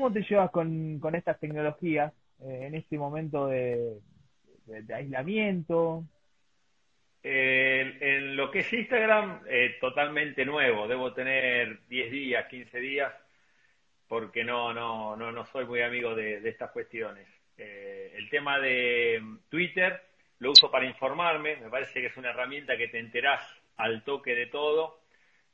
¿cómo te llevas con, estas tecnologías eh, en este momento de, aislamiento? en lo que es Instagram, eh, totalmente nuevo. Debo tener 10 días, 15 días, porque no, no, no, no soy muy amigo de, estas cuestiones. Eh, el tema de Twitter lo uso para informarme, me parece que es una herramienta que te enterás al toque de todo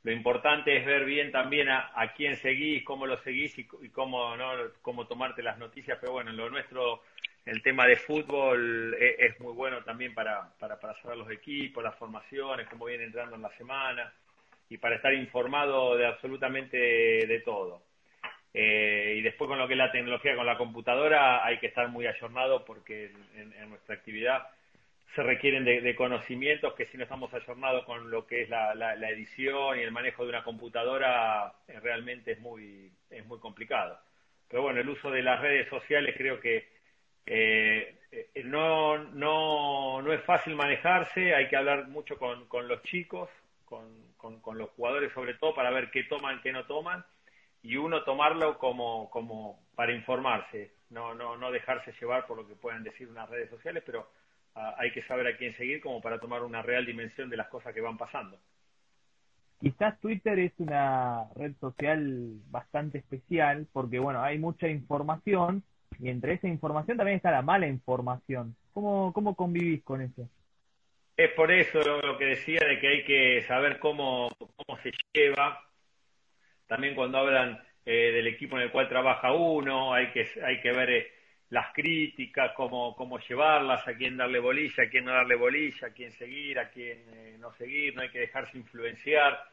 lo importante es ver bien también a, quién seguís, cómo lo seguís y, cómo, ¿no? cómo tomarte las noticias. Pero bueno, lo nuestro, el tema de fútbol e, es, muy bueno también para, para, para, saber los equipos, las formaciones, cómo viene entrando en la semana y para estar informado de absolutamente de, todo. Eh, y después con lo que es la tecnología, con la computadora, hay que estar muy ayornado porque en nuestra actividad se requieren de, conocimientos que si no estamos ayornados con lo que es la, edición y el manejo de una computadora, eh, realmente es muy, es muy complicado. Pero bueno, el uso de las redes sociales creo que eh, eh, no, no, no es fácil manejarse, hay que hablar mucho con, con los chicos, con, con, los jugadores sobre todo, para ver qué toman, qué no toman, y uno tomarlo como, como para informarse, no, no, no dejarse llevar por lo que puedan decir unas redes sociales, pero hay que saber a quién seguir como para tomar una real dimensión de las cosas que van pasando. Quizás Twitter es una red social bastante especial porque, bueno, hay mucha información y entre esa información también está la mala información. ¿Cómo, cómo convivís con eso? Es por eso lo que decía de que hay que saber cómo, cómo se lleva. También cuando hablan eh, del equipo en el cual trabaja uno, hay que, hay que ver eh, las críticas, cómo, cómo llevarlas, a quién darle bolilla, a quién no darle bolilla, a quién seguir, a quién eh, no seguir, no hay que dejarse influenciar,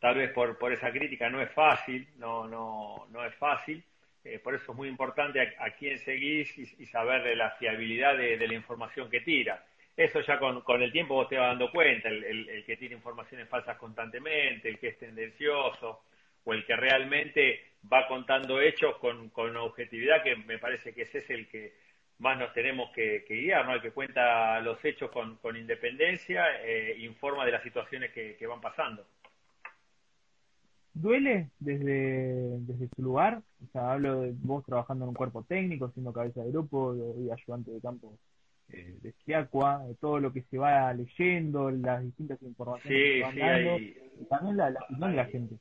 tal vez por, por esa crítica no es fácil, no, no, no es fácil, eh, por eso es muy importante a, quién seguís y, saber de la fiabilidad de, la información que tira. Eso ya con, con el tiempo vos te vas dando cuenta, el, el que tiene informaciones falsas constantemente, el que es tendencioso, o el que realmente va contando hechos con, con objetividad, que me parece que ese es el que más nos tenemos que, guiar, ¿no? El que cuenta los hechos con, con independencia, eh, informa de las situaciones que, van pasando. ¿Duele desde, desde su lugar? O sea, hablo de vos trabajando en un cuerpo técnico, siendo cabeza de grupo y ayudante de campo eh, de Siacua, todo lo que se va leyendo, las distintas informaciones que se van dando, y también la, la opinión de la gente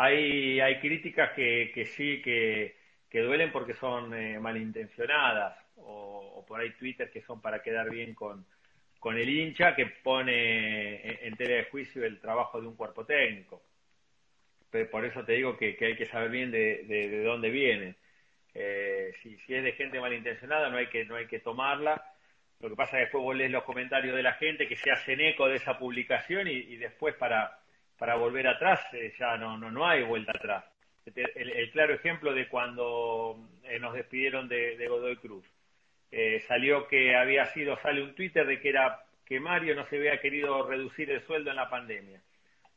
hay, hay críticas que, que sí, que, duelen porque son eh, malintencionadas o, por ahí Twitter que son para quedar bien con, con el hincha que pone en, tela de juicio el trabajo de un cuerpo técnico. por eso te digo que, hay que saber bien de, de, dónde viene. Eh, si, si es de gente malintencionada no hay que no hay que tomarla. Lo que pasa es que después vos lees los comentarios de la gente que se hacen eco de esa publicación y después para para volver atrás, eh, ya no, no, no hay vuelta atrás. El, claro ejemplo de cuando eh, nos despidieron de, Godoy Cruz. Eh, salió que había sido, sale un Twitter de que era que Mario no se había querido reducir el sueldo en la pandemia.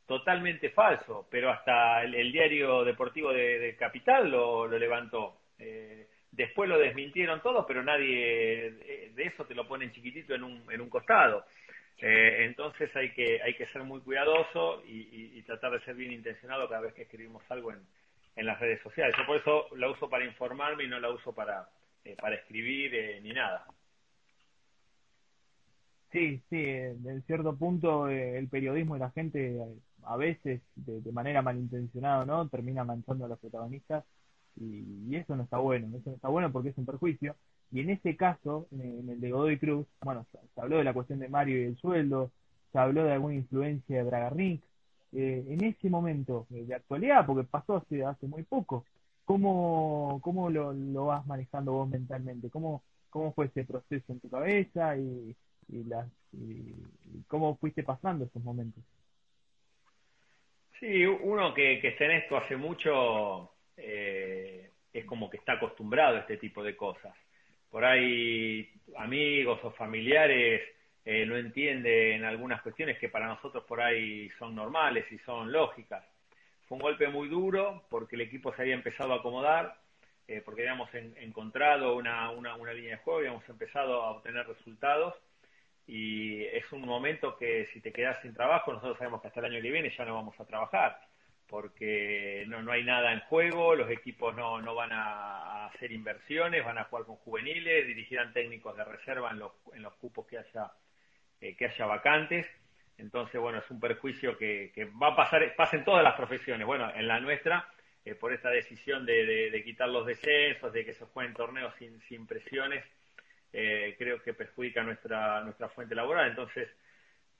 Totalmente falso, pero hasta el, diario deportivo de, Capital lo, lo levantó. después lo desmintieron todos, pero nadie de eso te lo ponen chiquitito en un, en un costado. Eh, entonces hay que, hay que ser muy cuidadoso y, tratar de ser bien intencionado cada vez que escribimos algo en, en las redes sociales. Yo por eso la uso para informarme y no la uso para, eh, para escribir eh, ni nada. Sí, sí, en cierto punto el periodismo y la gente a veces de, manera malintencionada no termina manchando a los protagonistas y, eso no está bueno, eso no está bueno porque es un perjuicio y en ese caso, en el de Godoy Cruz, bueno, se habló de la cuestión de Mario y el sueldo, se habló de alguna influencia de Bragarnik. Eh, en ese momento eh, de actualidad, porque pasó hace, hace muy poco, ¿cómo, cómo lo, lo vas manejando vos mentalmente? ¿Cómo, ¿Cómo fue ese proceso en tu cabeza y, y, las, y, cómo fuiste pasando esos momentos? Sí, uno que, que está en esto hace mucho eh, es como que está acostumbrado a este tipo de cosas por ahí amigos o familiares eh, no entienden algunas cuestiones que para nosotros por ahí son normales y son lógicas. Fue un golpe muy duro porque el equipo se había empezado a acomodar, eh, porque habíamos encontrado una, una, una, línea de juego, habíamos empezado a obtener resultados y es un momento que si te quedas sin trabajo, nosotros sabemos que hasta el año que viene ya no vamos a trabajar porque no, no hay nada en juego, los equipos no, no van a, hacer inversiones, van a jugar con juveniles, dirigirán técnicos de reserva en los, en los cupos que haya, eh, que haya vacantes. Entonces, bueno, es un perjuicio que, que, va a pasar, pasa en todas las profesiones. Bueno, en la nuestra, eh, por esta decisión de, de, quitar los descensos, de que se jueguen torneos sin, sin presiones, eh, creo que perjudica nuestra, nuestra fuente laboral. Entonces,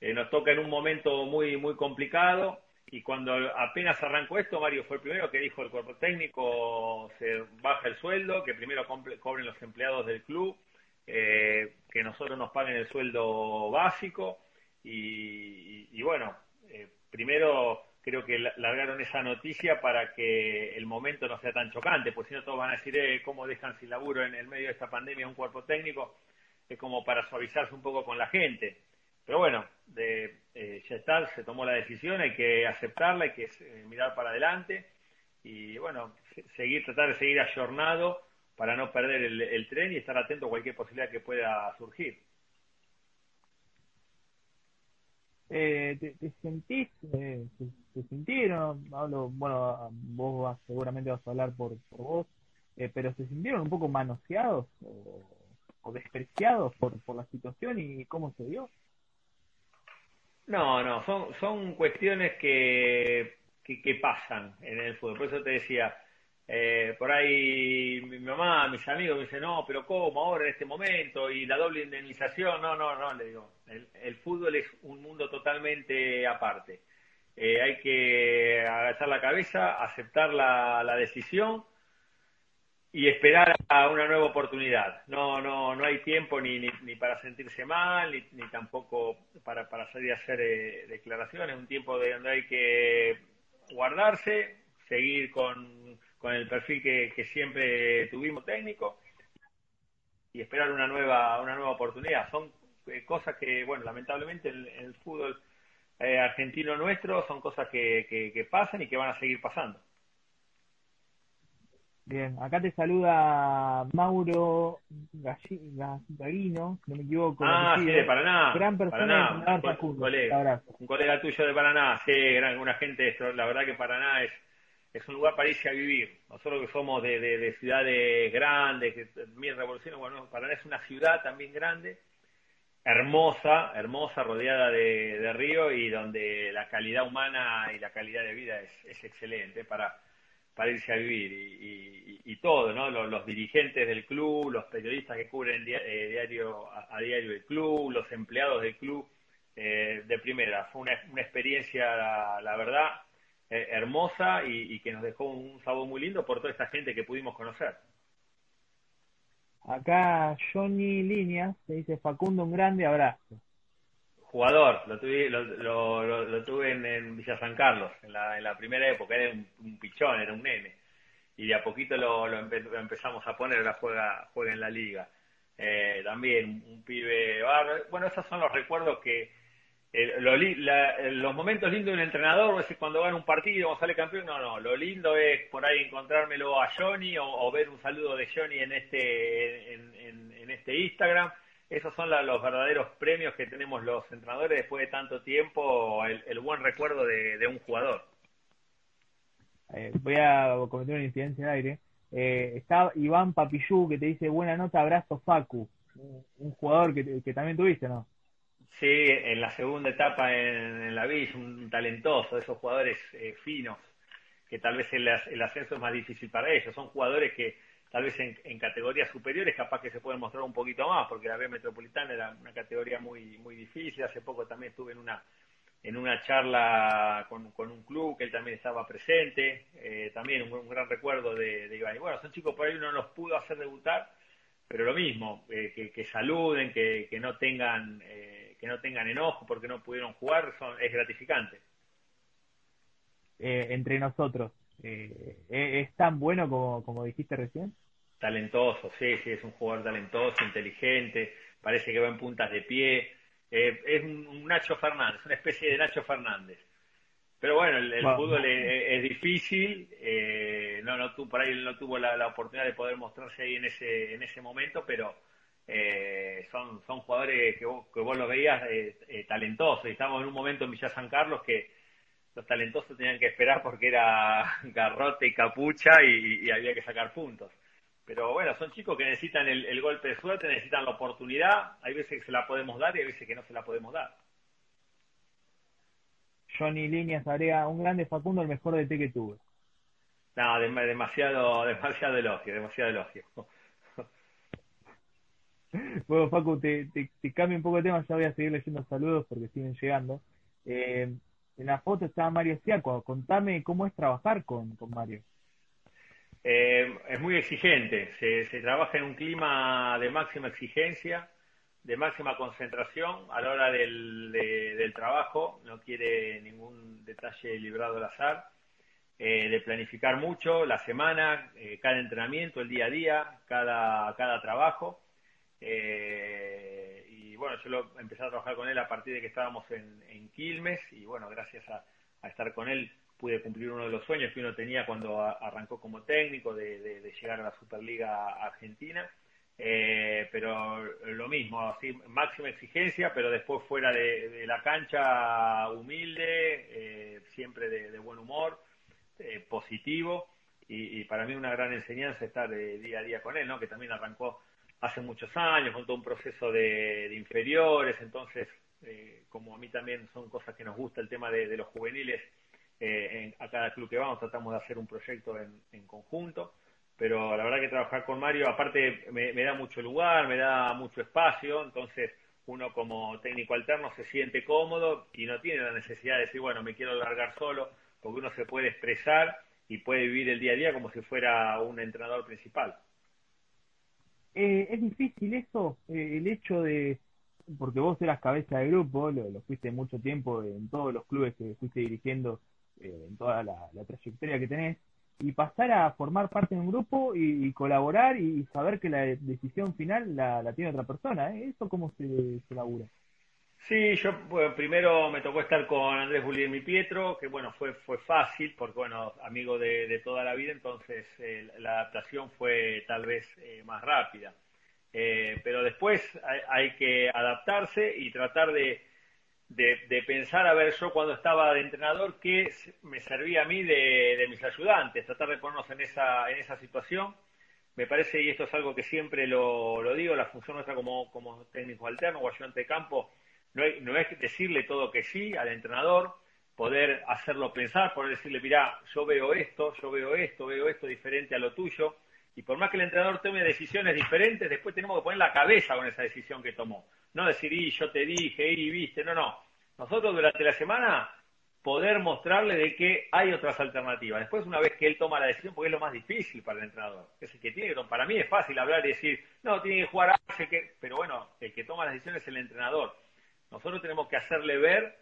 nos toca en un momento muy, muy complicado y cuando apenas arrancó esto, Mario fue el primero que dijo el cuerpo técnico se baja el sueldo, que primero cobren los empleados del club, eh, que nosotros nos paguen el sueldo básico y, bueno, eh, primero creo que largaron esa noticia para que el momento no sea tan chocante, porque si no todos van a decir, eh, ¿cómo dejan sin laburo en el medio de esta pandemia un cuerpo técnico? Es como para suavizarse un poco con la gente. Pero bueno, de, eh, ya está, se tomó la decisión, hay que aceptarla, hay que eh, mirar para adelante y bueno, seguir, tratar de seguir ayornado para no perder el, tren y estar atento a cualquier posibilidad que pueda surgir. Eh, te, sentís, eh, te, sintieron, hablo, bueno, vos seguramente vas a hablar por, vos, pero se sintieron un poco manoseados o, o despreciados por, por la situación y cómo se dio? No, no, son, son cuestiones que, que, pasan en el fútbol. Por eso te decía, eh, por ahí mi mamá, mis amigos me dicen, no, pero ¿cómo ahora en este momento? Y la doble indemnización, no, no, no, le digo, el, el fútbol es un mundo totalmente aparte. Eh, hay que agachar la cabeza, aceptar la, la decisión y esperar a una nueva oportunidad. No, no, no hay tiempo ni, ni, para sentirse mal, ni, ni tampoco para, para, salir a hacer eh, declaraciones. Un tiempo de donde hay que guardarse, seguir con, con el perfil que, que, siempre tuvimos técnico y esperar una nueva, una nueva oportunidad. Son eh, cosas que, bueno, lamentablemente en, el fútbol eh, argentino nuestro son cosas que, que, que pasan y que van a seguir pasando. Bien, acá te saluda Mauro Gallino, no me equivoco. Ah, sí, de Paraná. Gran persona un, colega, un colega tuyo de Paraná, sí, gran, una gente, la verdad que Paraná es, es un lugar para irse a vivir. Nosotros que somos de, de, ciudades grandes, que mil revoluciones, bueno, Paraná es una ciudad también grande, hermosa, hermosa, rodeada de, de río y donde la calidad humana y la calidad de vida es, es excelente para para irse a vivir y, y, todo, ¿no? Los, dirigentes del club, los periodistas que cubren eh, a, diario el club, los empleados del club, eh, de primera. Fue una, una experiencia, la, verdad, eh, hermosa y, que nos dejó un sabor muy lindo por toda esta gente que pudimos conocer. Acá Johnny Líneas te dice Facundo, un grande abrazo jugador, lo tuve, lo, lo, lo, tuve en, Villa San Carlos, en la, en la primera época, era un, pichón, era un nene. Y de a poquito lo, empezamos a poner, ahora juega, juega en la liga. Eh, también un pibe Bueno, esos son los recuerdos que. Eh, los momentos lindos de un entrenador, es cuando gana un partido o sale campeón, no, no, lo lindo es por ahí encontrármelo a Johnny o, ver un saludo de Johnny en este, en, en, en este Instagram esos son los verdaderos premios que tenemos los entrenadores después de tanto tiempo, el, buen recuerdo de, un jugador. Eh, voy a cometer una incidencia de aire. Eh, está Iván Papillú que te dice buena nota, abrazo Facu, un, jugador que, también tuviste, ¿no? Sí, en la segunda etapa en, la Villa, un talentoso, esos jugadores eh, finos, que tal vez el, el ascenso es más difícil para ellos, son jugadores que tal vez en, categorías superiores capaz que se pueden mostrar un poquito más, porque la B Metropolitana era una categoría muy muy difícil. Hace poco también estuve en una en una charla con, un club que él también estaba presente, eh, también un, gran recuerdo de, Iván. Y bueno, son chicos por ahí uno los pudo hacer debutar, pero lo mismo, eh, que, saluden, que, no tengan eh, que no tengan enojo porque no pudieron jugar, son, es gratificante. entre nosotros, ¿es tan bueno como, como dijiste recién? Talentoso, sí, sí, es un jugador talentoso, inteligente, parece que va en puntas de pie. Eh, es un, Nacho Fernández, una especie de Nacho Fernández. Pero bueno, el, fútbol es, difícil, eh, no, no por ahí no tuvo la, oportunidad de poder mostrarse ahí en ese, en ese momento, pero eh, son, son jugadores que vos, que vos los veías talentosos. Y estamos en un momento en Villa San Carlos que los talentosos tenían que esperar porque era garrote y capucha y, había que sacar puntos. Pero bueno, son chicos que necesitan el, golpe de suerte, necesitan la oportunidad. Hay veces que se la podemos dar y hay veces que no se la podemos dar. Johnny Líneas agrega un grande Facundo, el mejor de té que tuve. No, demasiado, demasiado elogio, demasiado elogio. Bueno, Facu, te, te, cambio un poco de tema, ya voy a seguir leyendo saludos porque siguen llegando. Eh, en la foto estaba Mario Siaco. Contame cómo es trabajar con, con Mario. Eh, es muy exigente. Se, trabaja en un clima de máxima exigencia, de máxima concentración a la hora del, trabajo. No quiere ningún detalle librado al azar. Eh, de planificar mucho la semana, eh, cada entrenamiento, el día a día, cada, cada trabajo. Eh, y bueno, yo empecé a trabajar con él a partir de que estábamos en, Quilmes y bueno, gracias a, estar con él pude cumplir uno de los sueños que uno tenía cuando arrancó como técnico de, llegar a la Superliga Argentina. Eh, pero lo mismo, así, máxima exigencia, pero después fuera de, la cancha humilde, eh, siempre de, buen humor, positivo, y, para mí una gran enseñanza estar día a día con él, que también arrancó hace muchos años, con todo un proceso de, inferiores, entonces, eh, como a mí también son cosas que nos gusta el tema de, los juveniles, eh, a cada club que vamos tratamos de hacer un proyecto en, conjunto, pero la verdad que trabajar con Mario, aparte me, da mucho lugar, me da mucho espacio, entonces uno como técnico alterno se siente cómodo y no tiene la necesidad de decir, bueno, me quiero largar solo, porque uno se puede expresar y puede vivir el día a día como si fuera un entrenador principal. Eh, es difícil eso, eh, el hecho de, porque vos eras cabeza de grupo, lo, fuiste mucho tiempo en todos los clubes que fuiste dirigiendo, eh, en toda la, trayectoria que tenés, y pasar a formar parte de un grupo y, colaborar y, saber que la decisión final la, tiene otra persona, ¿eso cómo se, se labura? Sí, yo primero me tocó estar con Andrés Guglielmi Pietro, que bueno, fue, fue fácil, porque bueno, amigo de, toda la vida, entonces eh, la adaptación fue tal vez eh, más rápida. Eh, pero después hay, que adaptarse y tratar de, de, pensar, a ver, yo cuando estaba de entrenador, qué me servía a mí de, mis ayudantes, tratar de ponernos en esa, en esa situación. Me parece, y esto es algo que siempre lo, lo digo, la función nuestra como, como técnico alterno o ayudante de campo, no, es decirle todo que sí al entrenador, poder hacerlo pensar, poder decirle, mira, yo veo esto, yo veo esto, veo esto diferente a lo tuyo, y por más que el entrenador tome decisiones diferentes, después tenemos que poner la cabeza con esa decisión que tomó. No decir, y yo te dije, y viste, no, no. Nosotros durante la semana poder mostrarle de que hay otras alternativas. Después, una vez que él toma la decisión, porque es lo más difícil para el entrenador, es el que tiene para mí es fácil hablar y decir, no, tiene que jugar, hace que, pero bueno, el que toma las decisiones es el entrenador. Nosotros tenemos que hacerle ver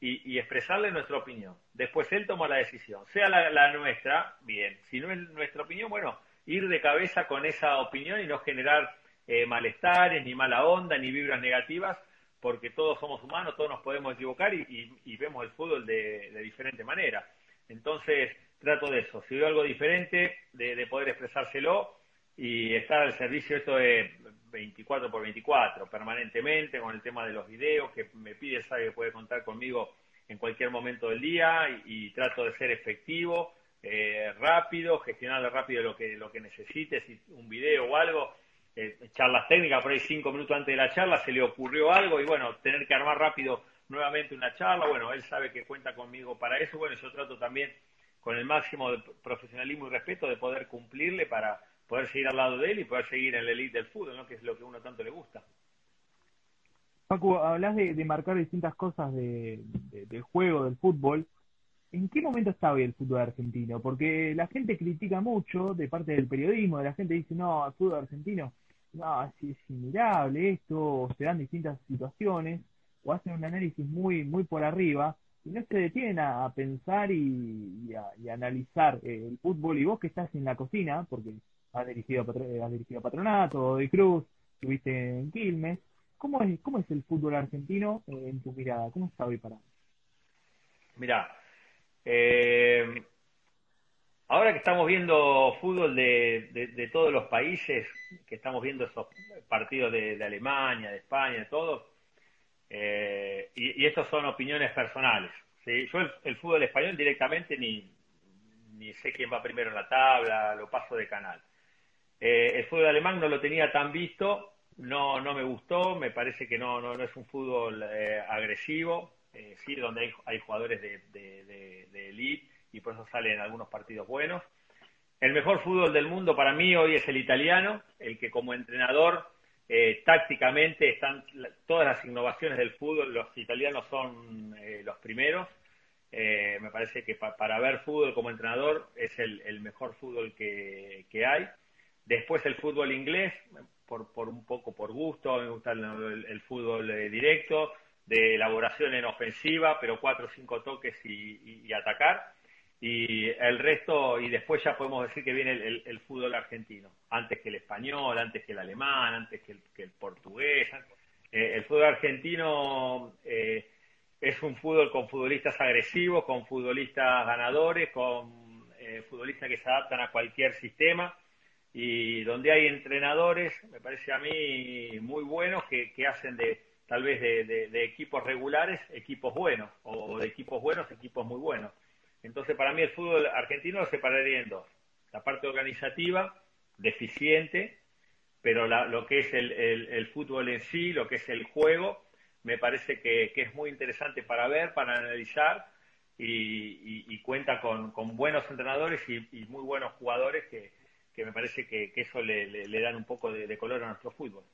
y, expresarle nuestra opinión. Después él toma la decisión. Sea la, nuestra, bien. Si no es nuestra opinión, bueno, ir de cabeza con esa opinión y no generar eh, malestares, ni mala onda, ni vibras negativas, porque todos somos humanos, todos nos podemos equivocar y, vemos el fútbol de, diferente manera. Entonces, trato de eso. Si veo algo diferente, de, de poder expresárselo y estar al servicio, esto de 24 por 24 permanentemente con el tema de los videos, que me pide, sabe que puede contar conmigo en cualquier momento del día y, trato de ser efectivo, eh, rápido, gestionarle rápido lo que, lo que necesite, si un video o algo, eh, charlas técnicas, por ahí cinco minutos antes de la charla se le ocurrió algo y bueno, tener que armar rápido nuevamente una charla, bueno, él sabe que cuenta conmigo para eso, bueno, yo trato también con el máximo de profesionalismo y respeto de poder cumplirle para poder seguir al lado de él y poder seguir en la elite del fútbol, que es lo que uno tanto le gusta. Paco, hablas de, marcar distintas cosas de, del juego, del fútbol. ¿En qué momento está hoy el fútbol argentino? Porque la gente critica mucho de parte del periodismo, la gente dice, no, el fútbol argentino, no, es, es inmirable esto, o se dan distintas situaciones, o hacen un análisis muy, muy por arriba, y no se detienen a, pensar y, a, analizar el fútbol, y vos que estás en la cocina, porque has dirigido, has dirigido Patronato, de Cruz, estuviste en Quilmes. ¿Cómo es, cómo es el fútbol argentino eh, en tu mirada? ¿Cómo está hoy para Mira, eh, ahora que estamos viendo fútbol de, todos los países, que estamos viendo esos partidos de, Alemania, de España, de todos, eh, y, y estos son opiniones personales, yo el, fútbol español directamente ni, ni sé quién va primero en la tabla, lo paso de canal. Eh, el fútbol alemán no lo tenía tan visto, no, no me gustó, me parece que no, no, no es un fútbol eh, agresivo, eh, sí, donde hay, hay jugadores de, de, de, elite y por eso salen algunos partidos buenos. El mejor fútbol del mundo para mí hoy es el italiano, el que como entrenador eh, tácticamente están todas las innovaciones del fútbol, los italianos son eh, los primeros. Eh, me parece que para ver fútbol como entrenador es el, mejor fútbol que, hay. Después el fútbol inglés, por, por un poco por gusto, me gusta el, fútbol directo, de elaboración en ofensiva, pero cuatro o cinco toques y atacar. Y el resto, y después ya podemos decir que viene el, fútbol argentino, antes que el español, antes que el alemán, antes que el, portugués. Eh, el fútbol argentino eh, es un fútbol con futbolistas agresivos, con futbolistas ganadores, con eh, futbolistas que se adaptan a cualquier sistema. Y donde hay entrenadores, me parece a mí, muy buenos que, hacen de tal vez de, equipos regulares equipos buenos o de equipos buenos equipos muy buenos. Entonces, para mí el fútbol argentino lo separaría en dos. La parte organizativa, deficiente, pero lo que es el, fútbol en sí, lo que es el juego, me parece que, es muy interesante para ver, para analizar y, cuenta con, buenos entrenadores y, muy buenos jugadores que, me parece que, eso le, dan un poco de, color a nuestro fútbol.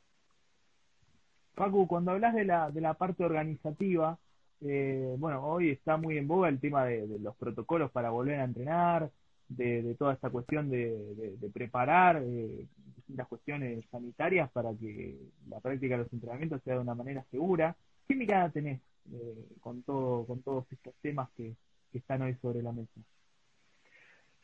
Paco, cuando hablas de la, de la parte organizativa, eh, bueno, hoy está muy en boga el tema de, los protocolos para volver a entrenar, de, toda esta cuestión de, preparar eh, las cuestiones sanitarias para que la práctica de los entrenamientos sea de una manera segura. ¿Qué mirada tenés eh, con, todo, con todos estos temas que, están hoy sobre la mesa?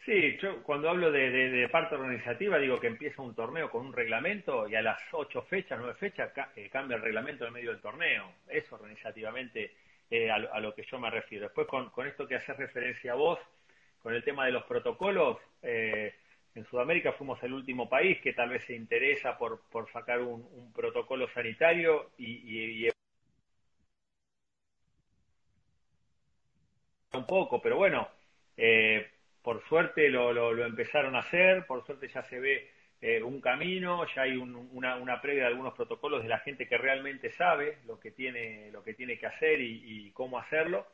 Sí, yo cuando hablo de, parte organizativa digo que empieza un torneo con un reglamento y a las ocho fechas, nueve fechas cambia el reglamento en medio del torneo. Eso organizativamente eh, a, lo que yo me refiero. Después, con, esto que haces referencia a vos, con el tema de los protocolos, eh, en Sudamérica fuimos el último país que tal vez se interesa por, por sacar un, protocolo sanitario y, un poco, pero bueno, eh, por suerte lo, lo, empezaron a hacer, por suerte ya se ve eh, un camino, ya hay una, una, previa de algunos protocolos de la gente que realmente sabe lo que tiene, lo que, tiene que hacer y, cómo hacerlo,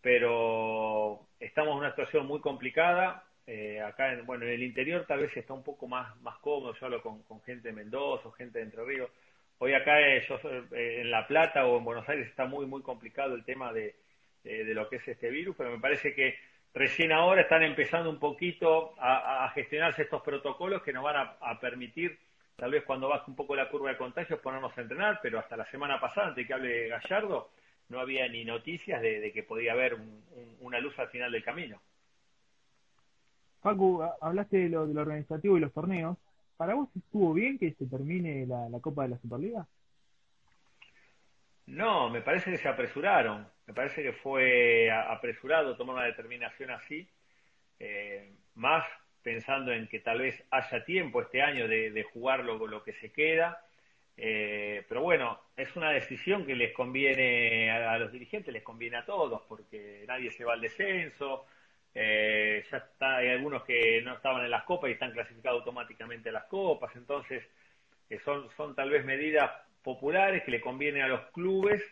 pero estamos en una situación muy complicada. Eh, acá, en, bueno, en el interior tal vez está un poco más, más cómodo, yo hablo con, gente de Mendoza gente de Entre Ríos. Hoy acá eh, yo, en La Plata o en Buenos Aires está muy, muy complicado el tema de, de lo que es este virus, pero me parece que recién ahora están empezando un poquito a, gestionarse estos protocolos que nos van a, permitir, tal vez cuando baje un poco la curva de contagios, ponernos a entrenar, pero hasta la semana pasada, antes que hable Gallardo, no había ni noticias de, que podía haber una luz al final del camino. Facu, hablaste de lo, de lo organizativo y los torneos. ¿Para vos estuvo bien que se termine la Copa de la Superliga? No, me parece que se apresuraron. Me parece que fue apresurado tomar una determinación así, eh, más pensando en que tal vez haya tiempo este año de, de jugar lo, que se queda. Eh, pero bueno, es una decisión que les conviene a, los dirigentes, les conviene a todos, porque nadie se va al descenso. Eh, ya está, hay algunos que no estaban en las copas y están clasificados automáticamente a las copas. Entonces, son, son tal vez medidas populares que le convienen a los clubes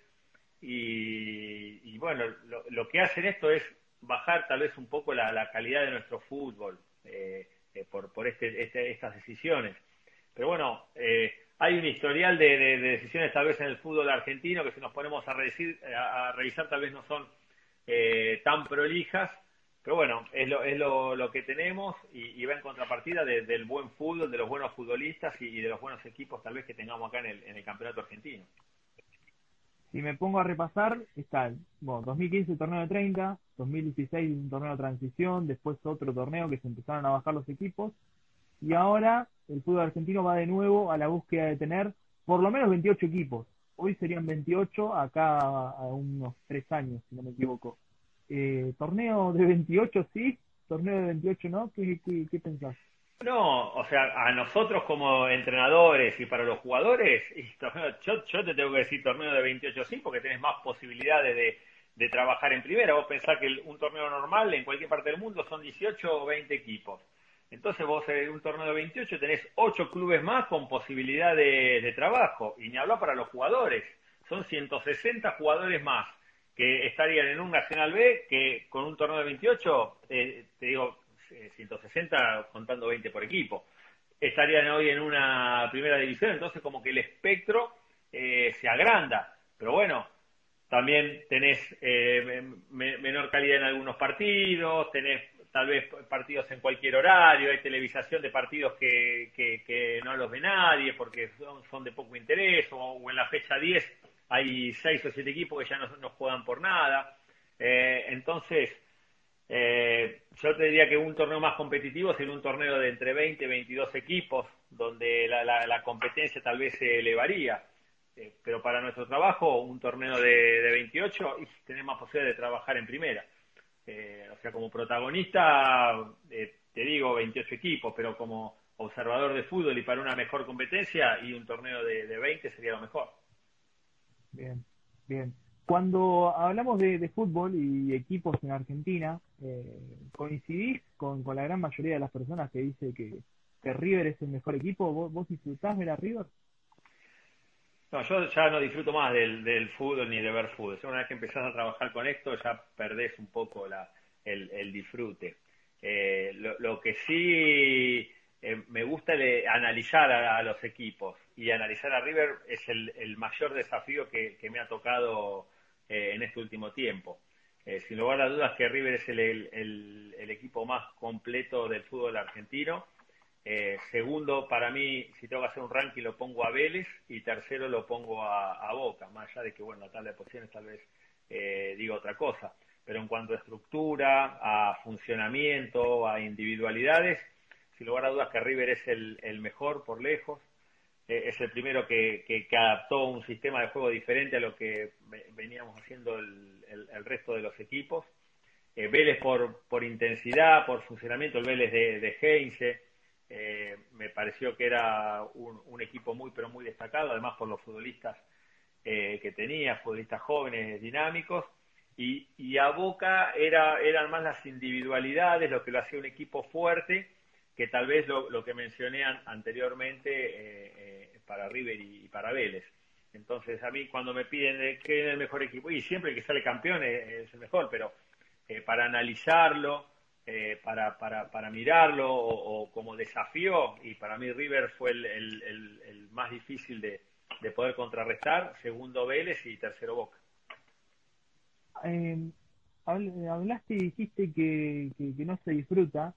y, bueno, lo, que hacen esto es bajar tal vez un poco la, calidad de nuestro fútbol eh, eh, por, por este, este, estas decisiones. Pero bueno, eh, hay un historial de, decisiones tal vez en el fútbol argentino que si nos ponemos a, a, revisar tal vez no son tan prolijas, pero bueno, es lo, es lo, que tenemos y, va en contrapartida del buen fútbol, de los buenos futbolistas y, de los buenos equipos tal vez que tengamos acá en el, en el campeonato argentino. Si me pongo a repasar, está, bueno, 2015 torneo de 30, 2016 un torneo de transición, después otro torneo que se empezaron a bajar los equipos, y ahora el fútbol argentino va de nuevo a la búsqueda de tener por lo menos 28 equipos. Hoy serían 28, acá a unos 3 años, si no me equivoco. Eh, torneo de 28 sí, torneo de 28 no, ¿qué, qué, pensás? No, o sea, a nosotros como entrenadores y para los jugadores, yo, yo te tengo que decir torneo de 28 sí, porque tenés más posibilidades de, trabajar en primera. Vos pensás que un torneo normal en cualquier parte del mundo son 18 o 20 equipos. Entonces vos en un torneo de 28 tenés 8 clubes más con posibilidad de, trabajo. Y ni hablar para los jugadores. Son 160 jugadores más que estarían en un Nacional B que con un torneo de 28, eh, te digo, 160 eh, contando 20 por equipo. Estarían hoy en una primera división, entonces como que el espectro eh, se agranda. Pero bueno, también tenés eh, menor calidad en algunos partidos, tenés tal vez partidos en cualquier horario, hay televisación de partidos que, que, no los ve nadie porque son, de poco interés, o, en la fecha 10 hay 6 o 7 equipos que ya no, no juegan por nada. Eh, entonces, eh, yo te diría que un torneo más competitivo sería un torneo de entre 20 y 22 equipos, donde la, la competencia tal vez se elevaría. Eh, pero para nuestro trabajo, un torneo de, de 28 y tener más posibilidad de trabajar en primera. Eh, o sea, como protagonista, te digo 28 equipos, pero como observador de fútbol y para una mejor competencia y un torneo de, de 20 sería lo mejor. Bien, bien. Cuando hablamos de, fútbol y equipos en Argentina, ¿coincidís con, con, la gran mayoría de las personas que dice que, que River es el mejor equipo? ¿Vos, vos disfrutás ver a River? No, yo ya no disfruto más del, fútbol ni de ver fútbol. Una vez que empezás a trabajar con esto ya perdés un poco la, el, disfrute. Eh, lo, que sí eh, me gusta es analizar a, los equipos y analizar a River es el, mayor desafío que, me ha tocado eh, en este último tiempo. sin lugar a dudas que River es el equipo más completo del fútbol argentino eh, segundo, para mí, si tengo que hacer un ranking, lo pongo a Vélez y tercero lo pongo a, Boca, más allá de que, bueno, la tabla de posiciones tal vez eh, diga otra cosa. Pero en cuanto a estructura, a funcionamiento, a individualidades, sin lugar a dudas que River es el, mejor por lejos. Eh, es el primero que, que, adaptó un sistema de juego diferente a lo que veníamos haciendo el, resto de los equipos. Vélez por, por intensidad, por funcionamiento, el Vélez de, de Heinze, eh, me pareció que era un, equipo muy, pero muy destacado, además por los futbolistas eh, que tenía, futbolistas jóvenes, dinámicos. Y, a Boca era, eran más las individualidades lo que lo hacía un equipo fuerte que tal vez lo, que mencioné anteriormente eh, para River y, para Vélez. Entonces, a mí cuando me piden que es el mejor equipo, y siempre que sale campeón es el mejor, pero para analizarlo, eh, para, para, para, mirarlo o, como desafío, y para mí River fue el, el, más difícil de, de, poder contrarrestar, segundo Vélez y tercero Boca. Eh, hablaste y dijiste que, que, no se disfruta,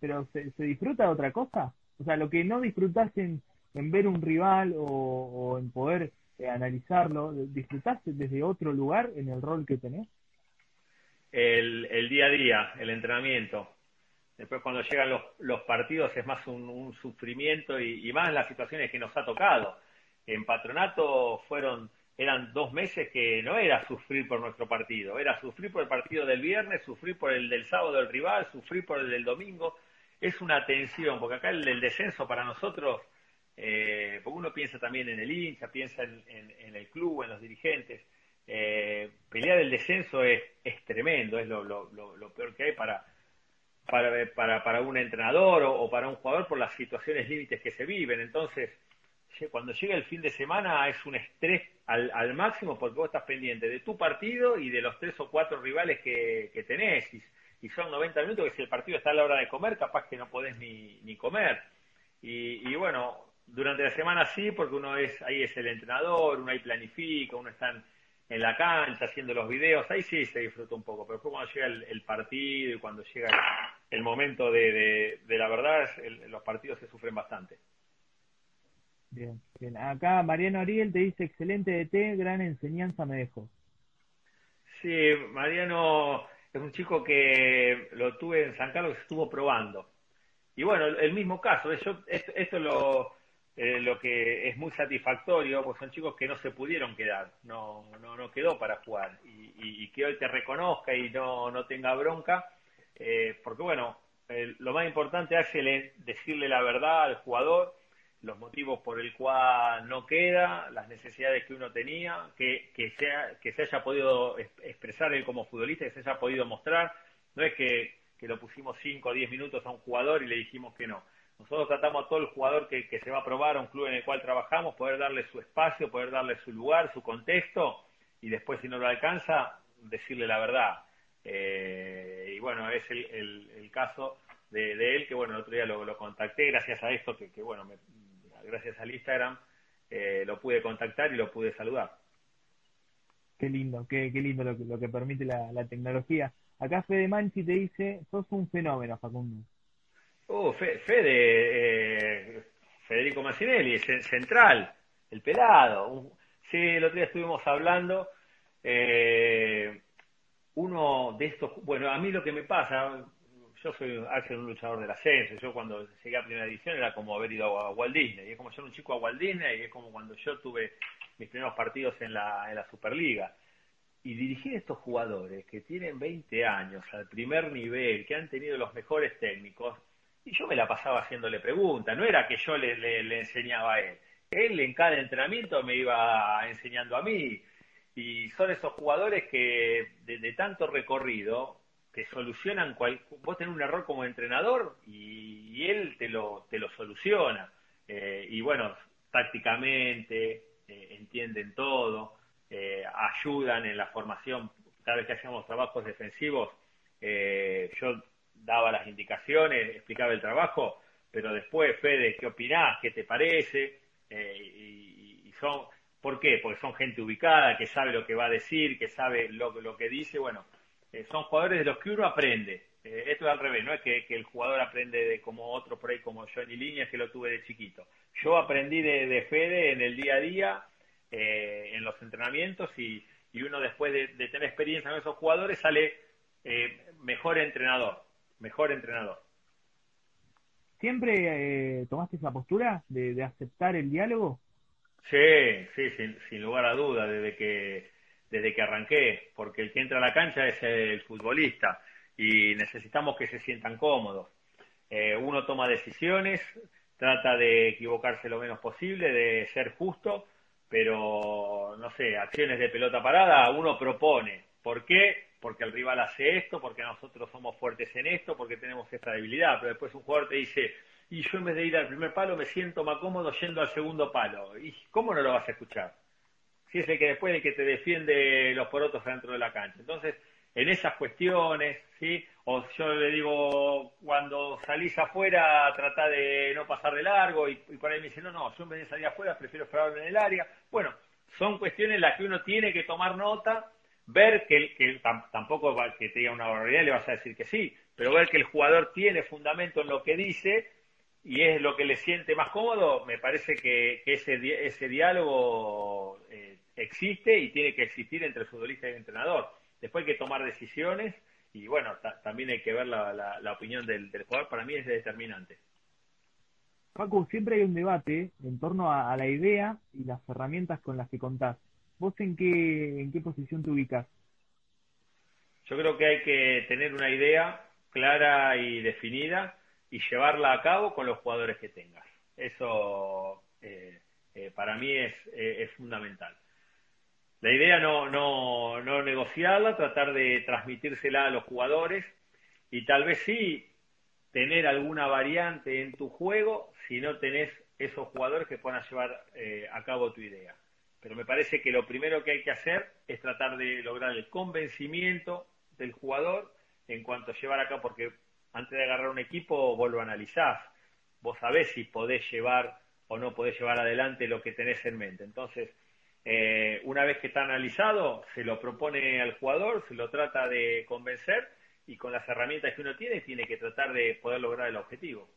pero ¿se, ¿se, disfruta de otra cosa? O sea, lo que no disfrutaste en, en ver un rival o, en poder eh, analizarlo, ¿disfrutaste desde otro lugar en el rol que tenés? el, día a día, el entrenamiento. Después cuando llegan los, los partidos es más un, sufrimiento y, más las situaciones que nos ha tocado. En patronato fueron, eran dos meses que no era sufrir por nuestro partido, era sufrir por el partido del viernes, sufrir por el del sábado del rival, sufrir por el del domingo. Es una tensión, porque acá el, descenso para nosotros, eh, porque uno piensa también en el hincha, piensa en el club, en los dirigentes eh, pelear el descenso es, es tremendo, es lo, lo, lo, peor que hay para, para, para, para un entrenador o, para un jugador por las situaciones límites que se viven. Entonces, cuando llega el fin de semana es un estrés al, al, máximo porque vos estás pendiente de tu partido y de los tres o cuatro rivales que, que tenés. Y, y, son 90 minutos que si el partido está a la hora de comer, capaz que no podés ni, ni comer. Y, y bueno, durante la semana sí, porque uno es, ahí es el entrenador, uno ahí planifica, uno está en, en la cancha, haciendo los videos, ahí sí se disfruta un poco, pero cuando llega el, partido y cuando llega el, momento de, de, la verdad, los partidos se sufren bastante. Bien, bien. Acá Mariano Ariel te dice, excelente de té, gran enseñanza me dejó. Sí, Mariano es un chico que lo tuve en San Carlos, estuvo probando. Y bueno, el mismo caso, yo, esto, esto lo, eh, lo que es muy satisfactorio, pues son chicos que no se pudieron quedar, no, no, no quedó para jugar y, que hoy te reconozca y no, no tenga bronca, eh, porque bueno, lo más importante es decirle la verdad al jugador, los motivos por el cual no queda, las necesidades que uno tenía, que, que, sea, que se haya podido expresar él como futbolista, que se haya podido mostrar. No es que, que lo pusimos 5 o 10 minutos a un jugador y le dijimos que no. Nosotros tratamos a todo el jugador que, se va a probar a un club en el cual trabajamos, poder darle su espacio, poder darle su lugar, su contexto, y después si no lo alcanza, decirle la verdad. Eh, y bueno, es el, caso de, él, que bueno, el otro día lo, contacté gracias a esto, que, bueno, me, gracias al Instagram, eh, lo pude contactar y lo pude saludar. Qué lindo, qué, lindo lo que, lo que permite la, la tecnología. Acá Fede Manchi te dice, sos un fenómeno, Facundo. Uh, Fede, eh, Federico Massinelli, central, el pelado. sí, el otro día estuvimos hablando. Eh, uno de estos, bueno, a mí lo que me pasa, yo soy un luchador del ascenso, yo cuando llegué a primera edición era como haber ido a Walt Disney, y es como ser un chico a Walt Disney, y es como cuando yo tuve mis primeros partidos en la, en la Superliga. Y dirigir a estos jugadores que tienen 20 años al primer nivel, que han tenido los mejores técnicos, y yo me la pasaba haciéndole preguntas, no era que yo le, enseñaba a él, él en cada entrenamiento me iba enseñando a mí, y son esos jugadores que de, tanto recorrido te solucionan cual, vos tenés un error como entrenador y, él te lo te lo soluciona. Eh, y bueno tácticamente eh, entienden todo eh, ayudan en la formación. Cada vez que hacíamos trabajos defensivos yo daba las indicaciones explicaba el trabajo pero después Fede qué opinás qué te parece y, y son ¿Por qué? Porque son gente ubicada, que sabe lo que va a decir, que sabe lo, lo que dice. Bueno, eh, son jugadores de los que uno aprende. Eh, esto es al revés, no es que, el jugador aprende de como otro por ahí, como yo en Líneas, que lo tuve de chiquito. Yo aprendí de, Fede en el día a día, eh, en los entrenamientos, y, uno después de, tener experiencia con esos jugadores sale mejor entrenador, mejor entrenador. ¿Siempre tomaste esa postura de aceptar el diálogo? Sí, sí, sin, lugar a duda, desde que, desde que arranqué, porque el que entra a la cancha es el futbolista y necesitamos que se sientan cómodos. Eh, uno toma decisiones, trata de equivocarse lo menos posible, de ser justo, pero no sé, acciones de pelota parada uno propone. ¿Por qué? Porque el rival hace esto, porque nosotros somos fuertes en esto, porque tenemos esta debilidad, pero después un jugador te dice, y yo en vez de ir al primer palo me siento más cómodo yendo al segundo palo. ¿Y cómo no lo vas a escuchar? Si es el que después el que te defiende los porotos dentro de la cancha. Entonces, en esas cuestiones, ¿sí? O yo le digo, cuando salís afuera, trata de no pasar de largo, y, por ahí me dice, no, no, yo en vez de salir afuera, prefiero esperarlo en el área. Bueno, son cuestiones en las que uno tiene que tomar nota, ver que, tampoco que te diga una barbaridad le vas a decir que sí, pero ver que el jugador tiene fundamento en lo que dice y es lo que le siente más cómodo, me parece que, ese, ese diálogo eh, existe y tiene que existir entre el futbolista y el entrenador. Después hay que tomar decisiones y bueno, también hay que ver la, la, opinión del, jugador, para mí es determinante. Paco, siempre hay un debate en torno a, la idea y las herramientas con las que contás. ¿Vos en qué, en qué posición te ubicas? Yo creo que hay que tener una idea clara y definida y llevarla a cabo con los jugadores que tengas. Eso eh, eh, para mí es, eh, es, fundamental. La idea no, no, no negociarla, tratar de transmitírsela a los jugadores y tal vez sí tener alguna variante en tu juego si no tenés esos jugadores que puedan llevar a cabo tu idea. Pero me parece que lo primero que hay que hacer es tratar de lograr el convencimiento del jugador en cuanto a llevar a cabo, porque antes de agarrar un equipo, vos lo analizás. Vos sabés si podés llevar o no podés llevar adelante lo que tenés en mente. Entonces, eh, una vez que está analizado, se lo propone al jugador, se lo trata de convencer y con las herramientas que uno tiene, tiene que tratar de poder lograr el objetivo.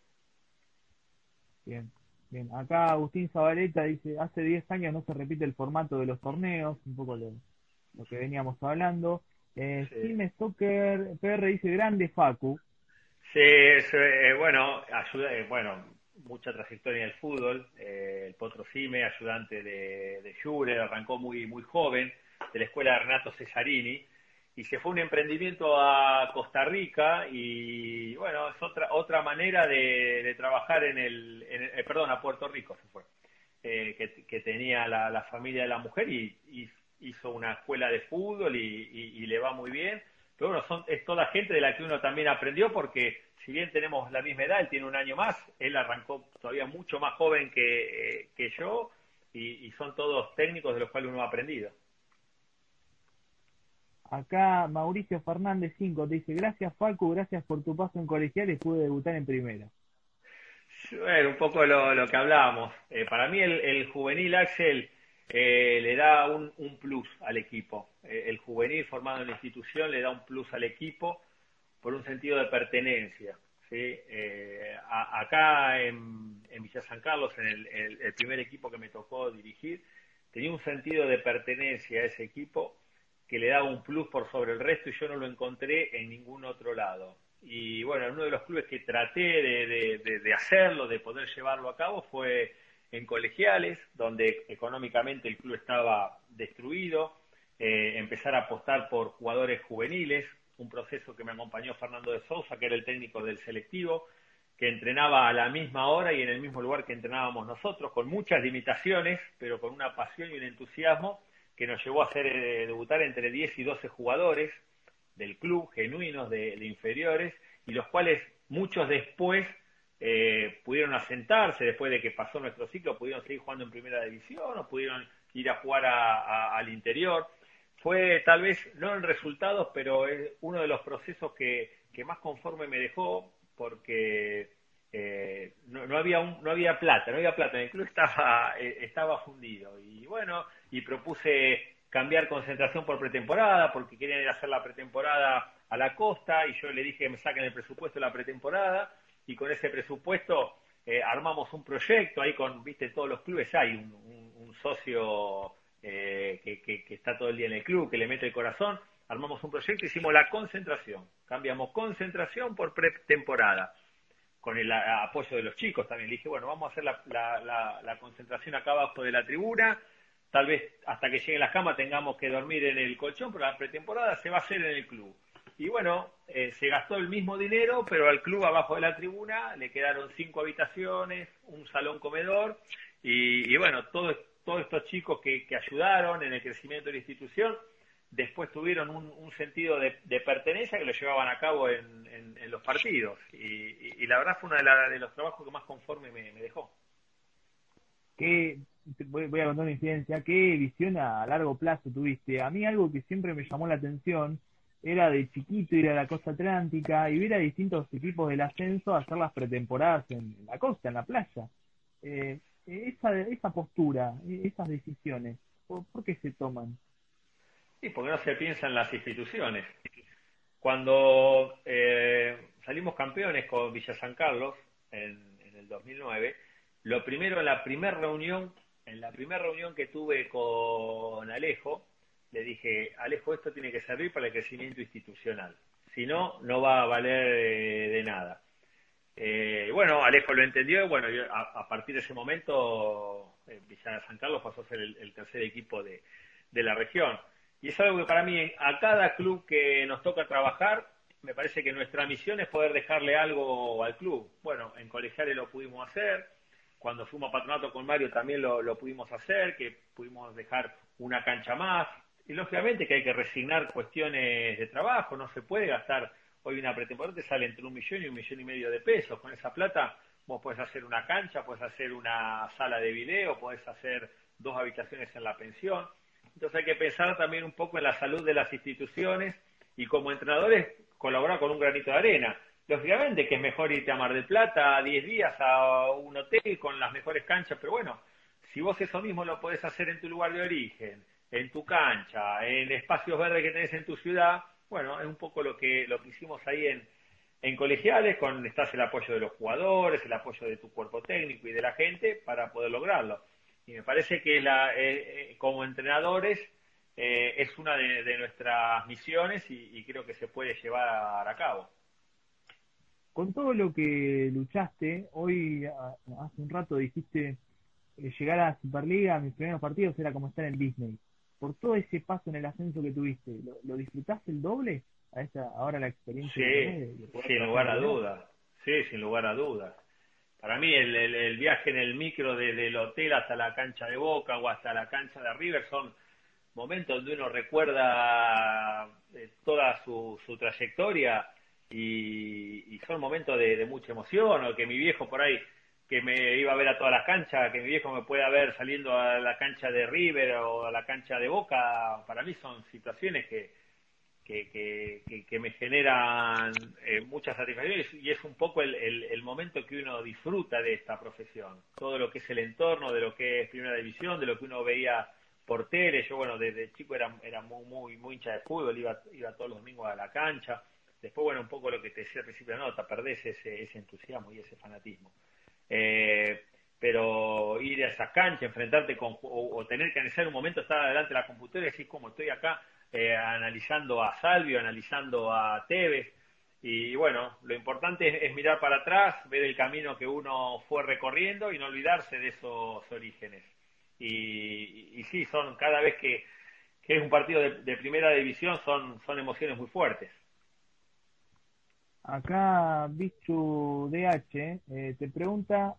Bien, bien. Acá Agustín Zabaleta dice, hace 10 años no se repite el formato de los torneos, un poco lo, que veníamos hablando. Eh, sí. Stoker PR dice, grande Facu. Sí, eh, bueno, ayuda, eh, bueno, mucha trayectoria en el fútbol. Eh, el Potro Cime, ayudante de, de arrancó muy, muy joven, de la escuela de Renato Cesarini. Y se fue un emprendimiento a Costa Rica y bueno, es otra otra manera de, trabajar en el, eh, perdón, a Puerto Rico se fue, eh, que, tenía la, familia de la mujer y, hizo una escuela de fútbol y, le va muy bien. Pero bueno, son, es toda gente de la que uno también aprendió porque si bien tenemos la misma edad, él tiene un año más, él arrancó todavía mucho más joven que, eh, que yo y son todos técnicos de los cuales uno ha aprendido. Acá Mauricio Fernández 5 te dice, gracias Falco, gracias por tu paso en colegial y pude debutar en primera. Bueno, un poco lo, que hablábamos. Eh, para mí el, juvenil Axel eh, le da un, plus al equipo. Eh, el juvenil formado en la institución le da un plus al equipo por un sentido de pertenencia. ¿sí? acá en, Villa San Carlos, en el primer equipo que me tocó dirigir, tenía un sentido de pertenencia a ese equipo que le daba un plus por sobre el resto y yo no lo encontré en ningún otro lado. Y bueno, en uno de los clubes que traté de, hacerlo, de poder llevarlo a cabo, fue en colegiales, donde económicamente el club estaba destruido, eh, empezar a apostar por jugadores juveniles, un proceso que me acompañó Fernando de Sousa, que era el técnico del selectivo, que entrenaba a la misma hora y en el mismo lugar que entrenábamos nosotros, con muchas limitaciones, pero con una pasión y un entusiasmo que nos llevó a hacer eh, debutar entre 10 y 12 jugadores del club, genuinos de, inferiores, y los cuales muchos después eh, pudieron asentarse, después de que pasó nuestro ciclo, pudieron seguir jugando en primera división o pudieron ir a jugar al interior. Fue tal vez, no en resultados, pero es uno de los procesos que, que más conforme me dejó, porque eh, no, había no había plata, no había plata, el club estaba, eh, estaba fundido. Y bueno, y propuse cambiar concentración por pretemporada, porque querían hacer la pretemporada a la costa, y yo le dije que me saquen el presupuesto de la pretemporada, y con ese presupuesto eh, armamos un proyecto, ahí con, viste, todos los clubes. Hay un, socio que, que está todo el día en el club, que le mete el corazón, armamos un proyecto, hicimos la concentración, cambiamos concentración por pretemporada con el apoyo de los chicos también. Le dije, bueno, vamos a hacer la, concentración acá abajo de la tribuna, tal vez hasta que lleguen las camas tengamos que dormir en el colchón, pero la pretemporada se va a hacer en el club. Y bueno, eh, se gastó el mismo dinero, pero al club abajo de la tribuna le quedaron cinco habitaciones, un salón comedor, y, bueno, todos estos chicos que ayudaron en el crecimiento de la institución, después tuvieron un, sentido de, pertenencia que lo llevaban a cabo en, los partidos. Y, la verdad fue uno de, los trabajos que más conforme me, dejó. ¿Qué, voy, a contar una incidencia, ¿qué visión a largo plazo tuviste? A mí algo que siempre me llamó la atención era de chiquito ir a la costa atlántica y ver a distintos equipos del ascenso hacer las pretemporadas en la costa, en la playa. Eh, esa, esa postura, esas decisiones, ¿por qué se toman? Sí, porque no se piensa en las instituciones. Cuando eh, salimos campeones con Villa San Carlos en, el 2009, lo primero en la primera reunión, en la primera reunión que tuve con Alejo, le dije, Alejo, esto tiene que servir para el crecimiento institucional. Si no, no va a valer eh, de nada. Eh, bueno, Alejo lo entendió y bueno, a, partir de ese momento Villa San Carlos pasó a ser el, tercer equipo de la región. Y es algo que para mí, a cada club que nos toca trabajar, me parece que nuestra misión es poder dejarle algo al club. Bueno, en colegiales lo pudimos hacer, cuando fuimos a patronato con Mario también lo, pudimos hacer, que pudimos dejar una cancha más. Y lógicamente que hay que resignar cuestiones de trabajo, no se puede gastar, hoy una pretemporada te sale entre un millón y un millón y medio de pesos. Con esa plata vos podés hacer una cancha, podés hacer una sala de video, podés hacer dos habitaciones en la pensión. Entonces hay que pensar también un poco en la salud de las instituciones y como entrenadores colaborar con un granito de arena. Lógicamente que es mejor irte a Mar del Plata 10 días a un hotel con las mejores canchas, pero bueno, si vos eso mismo lo podés hacer en tu lugar de origen, en tu cancha, en espacios verdes que tenés en tu ciudad, bueno, es un poco lo que, lo que hicimos ahí en, en colegiales, con estás el apoyo de los jugadores, el apoyo de tu cuerpo técnico y de la gente para poder lograrlo. Y me parece que la, eh, eh, como entrenadores eh, es una de, nuestras misiones y, creo que se puede llevar a cabo. Con todo lo que luchaste, hoy hace un rato dijiste llegar a Superliga, mis primeros partidos era como estar en Disney. por todo ese paso en el ascenso que tuviste, ¿lo, disfrutaste el doble a esta, ahora la experiencia? Sí, sin lugar a dudas, sí, sin lugar a dudas. Para mí el, el, viaje en el micro desde el hotel hasta la cancha de Boca o hasta la cancha de River son momentos donde uno recuerda eh, toda su, su trayectoria y, son momentos de, mucha emoción, o que mi viejo por ahí, que me iba a ver a todas las canchas, que mi viejo me pueda ver saliendo a la cancha de River o a la cancha de Boca, para mí son situaciones que, que, que, me generan eh, muchas satisfacciones y es un poco el, el, momento que uno disfruta de esta profesión. Todo lo que es el entorno, de lo que es primera división, de lo que uno veía por tele. Yo, bueno, desde chico era, era muy, muy, muy hincha de fútbol, iba, iba todos los domingos a la cancha. Después, bueno, un poco lo que te decía al principio de la nota, perdés ese, ese entusiasmo y ese fanatismo. Eh, pero ir a esa cancha, enfrentarte con, o, tener que analizar un momento, estar delante de la computadora y decir, como estoy acá eh, analizando a Salvio, analizando a Tevez, y bueno, lo importante es, mirar para atrás, ver el camino que uno fue recorriendo y no olvidarse de esos orígenes. Y, y, sí, son cada vez que, es un partido de, de, primera división son, son emociones muy fuertes. Acá Bichu DH eh, te pregunta,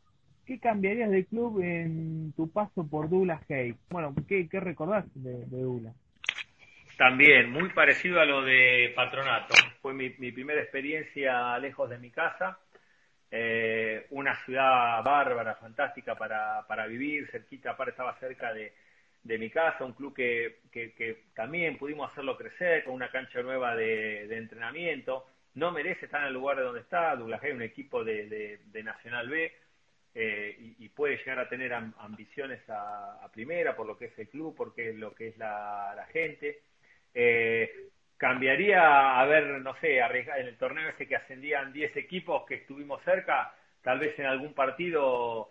¿qué cambiarías de club en tu paso por Douglas Hay? Bueno, ¿qué, qué recordás de, de También, muy parecido a lo de Patronato. Fue mi, primera experiencia lejos de mi casa. Eh, una ciudad bárbara, fantástica para, para vivir, cerquita, estaba cerca de, mi casa, un club que, que, también pudimos hacerlo crecer con una cancha nueva de entrenamiento no merece estar en el lugar de donde está. Douglas Hay un equipo de, Nacional B eh, y, puede llegar a tener ambiciones a, primera por lo que es el club, porque es lo que es la, gente. Eh, cambiaría a ver, no sé, en el torneo ese que ascendían 10 equipos que estuvimos cerca, tal vez en algún partido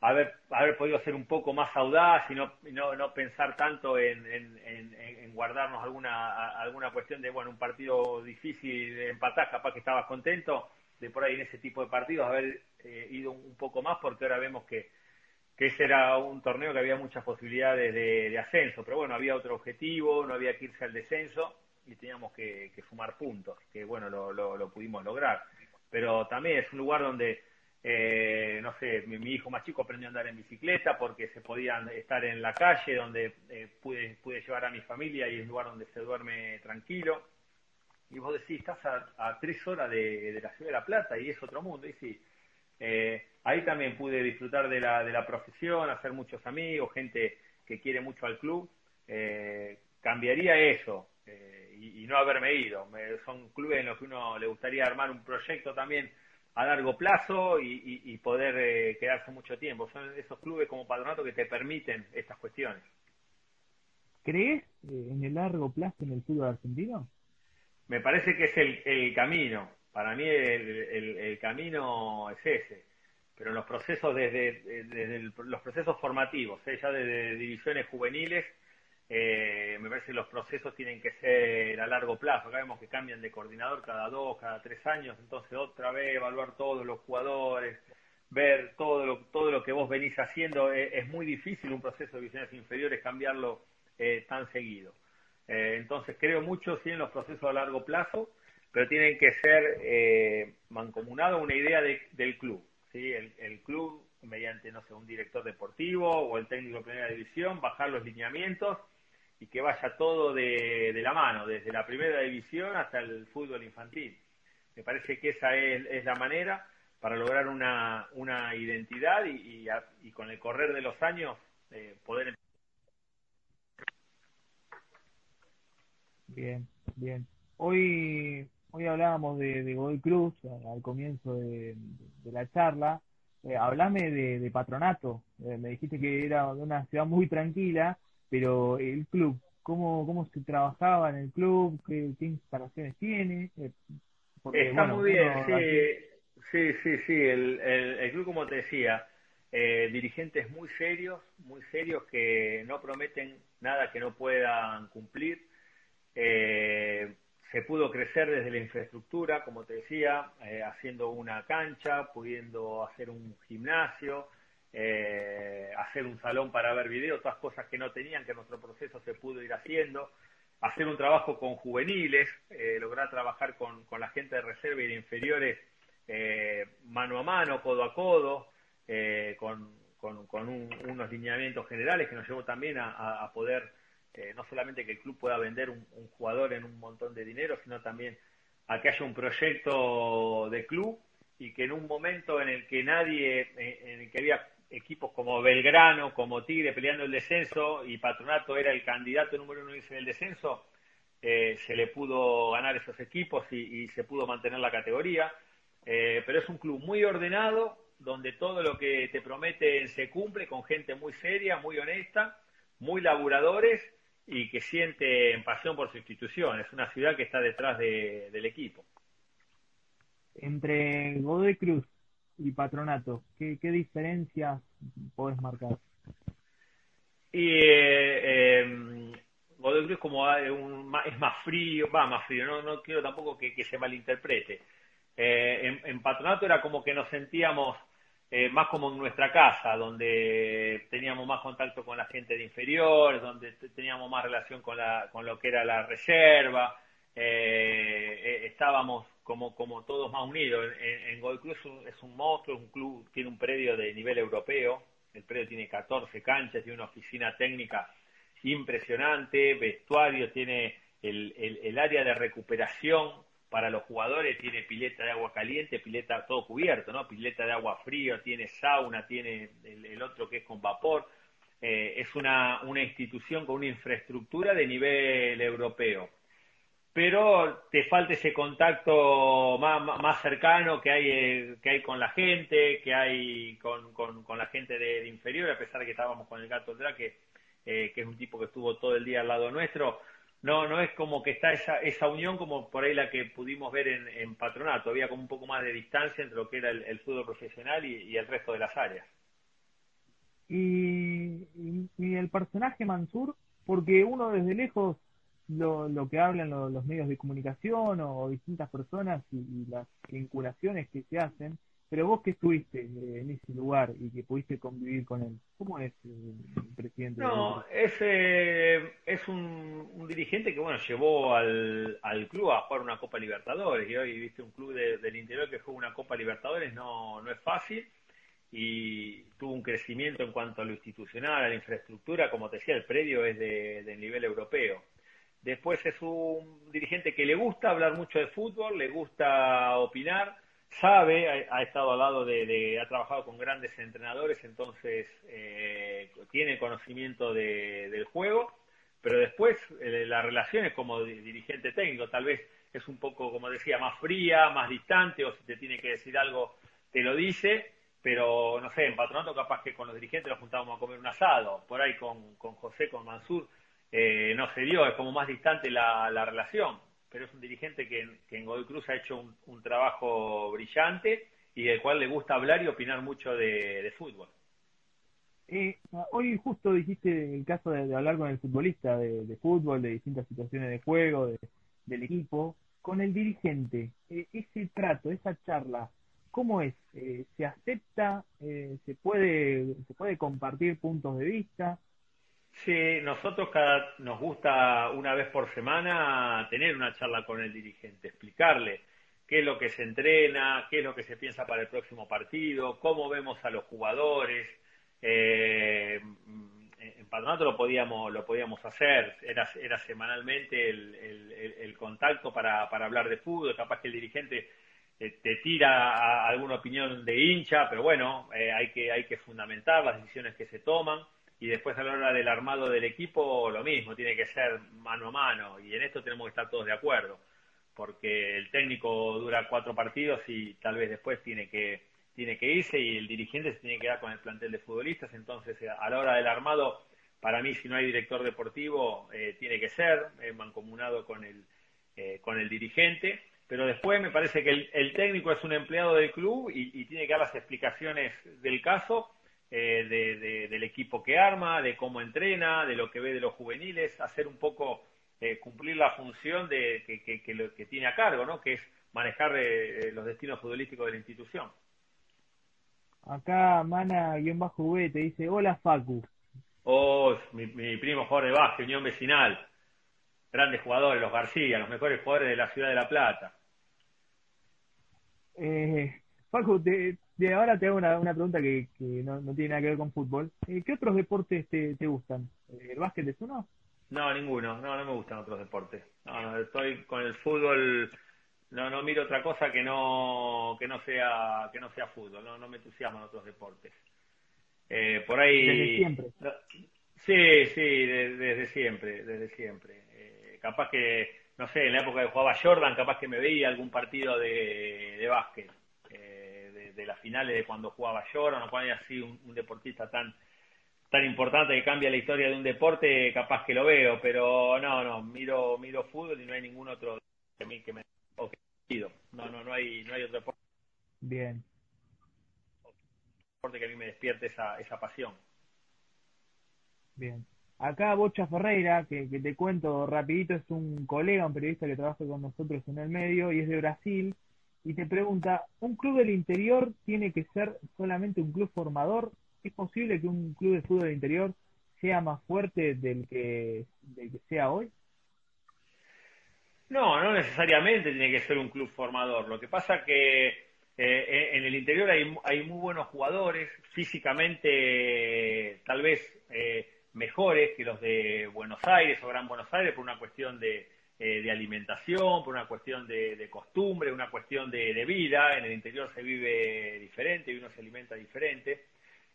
haber, haber podido ser un poco más audaz y no, no, no pensar tanto en, en, guardarnos alguna, alguna cuestión de, bueno, un partido difícil de empatar, capaz que estabas contento de por ahí en ese tipo de partidos haber eh, ido un poco más porque ahora vemos que, que ese era un torneo que había muchas posibilidades de, ascenso, pero bueno, había otro objetivo, no había que irse al descenso y teníamos que, que sumar puntos, que bueno, lo, lo, lo pudimos lograr. Pero también es un lugar donde eh, no sé, mi, hijo más chico aprendió a andar en bicicleta porque se podían estar en la calle donde eh, pude, pude llevar a mi familia y es lugar donde se duerme tranquilo. Y vos decís, estás a, tres horas de, la ciudad de La Plata y es otro mundo. Y sí, eh, ahí también pude disfrutar de la, de la profesión, hacer muchos amigos, gente que quiere mucho al club. cambiaría eso y, y, no haberme ido. son clubes en los que uno le gustaría armar un proyecto también a largo plazo y, poder eh, quedarse mucho tiempo. Son esos clubes como Patronato que te permiten estas cuestiones. ¿Crees eh, en el largo plazo en el fútbol argentino? Me parece que es el, el camino. Para mí el, el, camino es ese. Pero en los procesos desde, desde los procesos formativos, ¿eh? ya desde divisiones juveniles, eh, me parece que los procesos tienen que ser a largo plazo. Acá vemos que cambian de coordinador cada dos, cada tres años, entonces otra vez evaluar todos los jugadores, ver todo lo, todo lo que vos venís haciendo. Eh, es muy difícil un proceso de divisiones inferiores cambiarlo eh, tan seguido. Eh, entonces creo mucho sí en los procesos a largo plazo, pero tienen que ser mancomunados una idea del club. ¿sí? El, el club mediante, no sé, un director deportivo o el técnico de primera división, bajar los lineamientos y que vaya todo de, la mano, desde la primera división hasta el fútbol infantil. Me parece que esa es, la manera para lograr una, una identidad y, y, con el correr de los años eh, poder... Bien, bien. Hoy, hoy hablábamos de, de Godoy Cruz al comienzo de, la charla. Eh, hablame de, Patronato. Eh, me dijiste que era una ciudad muy tranquila pero el club, ¿cómo, cómo se trabajaba en el club? ¿Qué, instalaciones tiene? Eh, Está muy bien, sí, sí, sí, sí, el, el, club, como te decía, eh, dirigentes muy serios, muy serios que no prometen nada que no puedan cumplir. Eh, se pudo crecer desde la infraestructura, como te decía, haciendo una cancha, pudiendo hacer un gimnasio, eh, hacer un salón para ver videos, otras cosas que no tenían, que nuestro proceso se pudo ir haciendo, hacer un trabajo con juveniles, eh, lograr trabajar con, la gente de reserva y de inferiores eh, mano a mano, codo a codo, con, unos lineamientos generales que nos llevó también a, poder, no solamente que el club pueda vender un, un jugador en un montón de dinero, sino también a que haya un proyecto de club y que en un momento en el que nadie, en el que había equipos como Belgrano, como Tigre peleando el descenso y Patronato era el candidato número uno en el descenso, eh, se le pudo ganar esos equipos y, se pudo mantener la categoría. Eh, pero es un club muy ordenado, donde todo lo que te prometen se cumple, con gente muy seria, muy honesta, muy laburadores y que siente pasión por su institución. Es una ciudad que está detrás del equipo. Entre Godoy Cruz y Patronato, ¿qué, qué diferencias podés marcar? Y eh, Cruz como un, es más frío, va más frío, no, no quiero tampoco que, se malinterprete. Eh, en, Patronato era como que nos sentíamos eh, más como en nuestra casa, donde teníamos más contacto con la gente de inferior, donde teníamos más relación con, la, con lo que era la reserva, eh, estábamos como, como todos más unidos. En, en Gold Cruz es un, monstruo, un club, tiene un predio de nivel europeo, el predio tiene 14 canchas, tiene una oficina técnica impresionante, vestuario, tiene el, el, área de recuperación para los jugadores, tiene pileta de agua caliente, pileta todo cubierto, ¿no? Pileta de agua frío, tiene sauna, tiene el, otro que es con vapor. Eh, es una, una institución con una infraestructura de nivel europeo pero te falta ese contacto más, cercano que hay, eh, que hay con la gente, que hay con, con, la gente de, inferior, a pesar de que estábamos con el gato Drake, eh, que es un tipo que estuvo todo el día al lado nuestro. No, no es como que está esa, esa unión como por ahí la que pudimos ver en, Patronato. Había como un poco más de distancia entre lo que era el, fútbol profesional y, el resto de las áreas. Y, y el personaje Mansur, porque uno desde lejos lo, lo que hablan los medios de comunicación o distintas personas y, las vinculaciones que se hacen, pero vos que estuviste eh, en ese lugar y que pudiste convivir con él, ¿cómo es eh, el presidente? No, es, eh, es un, dirigente que bueno llevó al, al club a jugar una Copa Libertadores y hoy viste un club del interior que juega una Copa Libertadores no, no es fácil y tuvo un crecimiento en cuanto a lo institucional, a la infraestructura, como te decía, el predio es de, de nivel europeo. Después es un dirigente que le gusta hablar mucho de fútbol, le gusta opinar, sabe, ha, estado al lado de, ha trabajado con grandes entrenadores, entonces eh, tiene conocimiento del juego, pero después eh, las relaciones como dirigente técnico tal vez es un poco, como decía, más fría, más distante, o si te tiene que decir algo, te lo dice, pero no sé, en patronato capaz que con los dirigentes nos juntábamos a comer un asado, por ahí con, con José, con Mansur, eh, no se dio, es como más distante la, relación, pero es un dirigente que, en Godoy Cruz ha hecho un, trabajo brillante y del cual le gusta hablar y opinar mucho de, fútbol. Eh, hoy justo dijiste el caso de, hablar con el futbolista de, fútbol, de distintas situaciones de juego, del equipo, con el dirigente, eh, ese trato, esa charla, ¿cómo es? ¿Se acepta? ¿Se puede se puede compartir puntos de vista? Sí, nosotros cada, nos gusta una vez por semana tener una charla con el dirigente, explicarle qué es lo que se entrena, qué es lo que se piensa para el próximo partido, cómo vemos a los jugadores. Eh, en Patronato lo podíamos, lo podíamos hacer, era, era semanalmente el, el, contacto para, para hablar de fútbol, capaz que el dirigente eh, te tira alguna opinión de hincha, pero bueno, eh, hay, que, hay que fundamentar las decisiones que se toman y después a la hora del armado del equipo lo mismo, tiene que ser mano a mano y en esto tenemos que estar todos de acuerdo, porque el técnico dura cuatro partidos y tal vez después tiene que tiene que irse y el dirigente se tiene que quedar con el plantel de futbolistas, entonces a la hora del armado, para mí si no hay director deportivo eh, tiene que ser eh, mancomunado con el eh, con el dirigente, pero después me parece que el, técnico es un empleado del club y tiene que dar las explicaciones del caso eh, de, del equipo que arma, de cómo entrena, de lo que ve de los juveniles, hacer un poco, eh, cumplir la función de, que, que, lo, que tiene a cargo, ¿no? que es manejar eh, los destinos futbolísticos de la institución. Acá Mana-V te dice, hola Facu. Oh, mi, mi primo jugador de básquet, Unión Vecinal. Grandes jugadores, los García, los mejores jugadores de la ciudad de La Plata. Eh, Facu, de, ahora te hago una, una pregunta que, que no, no, tiene nada que ver con fútbol. Eh, ¿Qué otros deportes te, te gustan? Eh, ¿El básquet es uno? No, ninguno. No, no me gustan otros deportes. No, no, estoy con el fútbol. No, no miro otra cosa que no que no sea que no sea fútbol. No, no me entusiasman otros deportes. Eh, por ahí. Desde siempre. Sí, sí, desde siempre, desde siempre. Eh, capaz que, no sé, en la época que jugaba Jordan, capaz que me veía algún partido de, de básquet, eh, de, las finales de cuando jugaba Jordan, o cuando haya sido un, un, deportista tan tan importante que cambia la historia de un deporte, capaz que lo veo, pero no, no, miro miro fútbol y no hay ningún otro que me que me no, no, no hay no hay otro deporte. Bien. Deporte que a mí me despierte esa esa pasión. Bien. Acá Bocha Ferreira, que, que, te cuento rapidito, es un colega, un periodista que trabaja con nosotros en el medio y es de Brasil, y te pregunta, ¿un club del interior tiene que ser solamente un club formador? ¿Es posible que un club de fútbol del interior sea más fuerte del que, del que sea hoy? No, no necesariamente tiene que ser un club formador. Lo que pasa que eh, en el interior hay, hay muy buenos jugadores, físicamente tal vez... Eh, mejores que los de Buenos Aires o Gran Buenos Aires por una cuestión de, eh, de alimentación, por una cuestión de, de costumbre, una cuestión de, vida. En el interior se vive diferente y uno se alimenta diferente.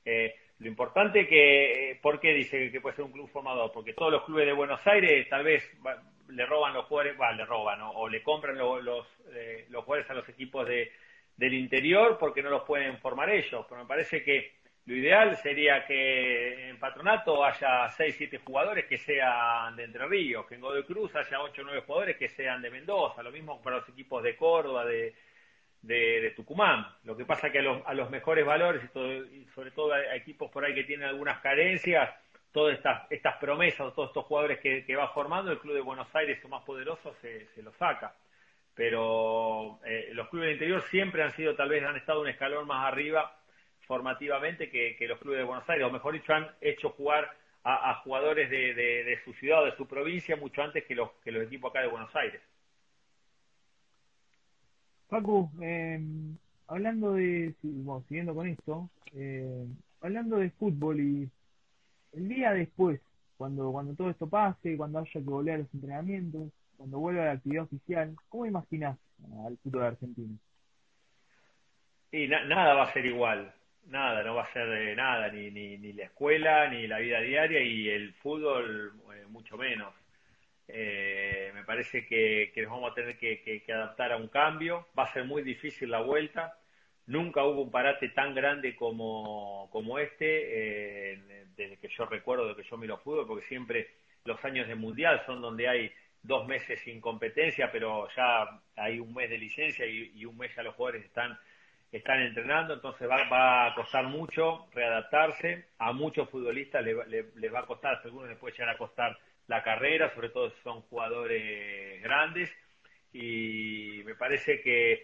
Eh, lo importante que, ¿por qué dice que puede ser un club formador? Porque todos los clubes de Buenos Aires tal vez le roban los jugadores, va, le roban ¿no? o le compran los, los, eh, los jugadores a los equipos de, del interior porque no los pueden formar ellos. Pero me parece que lo ideal sería que en Patronato haya 6, 7 jugadores que sean de Entre Ríos, que en Godoy Cruz haya 8 o 9 jugadores que sean de Mendoza, lo mismo para los equipos de Córdoba, de, de, Tucumán. Lo que pasa que a los, a los mejores valores y, todo, y sobre todo a, equipos por ahí que tienen algunas carencias, todas estas, estas promesas, todos estos jugadores que, va formando, el Club de Buenos Aires, su más poderoso, se, se lo saca. Pero eh, los clubes del interior siempre han sido, tal vez han estado un escalón más arriba formativamente que, que, los clubes de Buenos Aires, o mejor dicho, han hecho jugar a, a jugadores de, de, de, su ciudad o de su provincia mucho antes que los, que los equipos acá de Buenos Aires. Facu, eh, hablando de, bueno, siguiendo con esto, eh, hablando de fútbol y el día después, cuando, cuando todo esto pase, cuando haya que volver a los entrenamientos, cuando vuelva a la actividad oficial, ¿cómo imaginas al fútbol argentino? Y na nada va a ser igual nada, no va a ser de nada, ni, ni, ni la escuela, ni la vida diaria y el fútbol eh, mucho menos. Eh, me parece que, nos vamos a tener que, adaptar a un cambio, va a ser muy difícil la vuelta, nunca hubo un parate tan grande como, como este, eh, desde que yo recuerdo, de que yo miro fútbol, porque siempre los años de mundial son donde hay dos meses sin competencia, pero ya hay un mes de licencia y, y un mes ya los jugadores están están entrenando, entonces va, va, a costar mucho readaptarse. A muchos futbolistas les le, le va a costar, algunos les puede llegar a costar la carrera, sobre todo si son jugadores grandes. Y me parece que,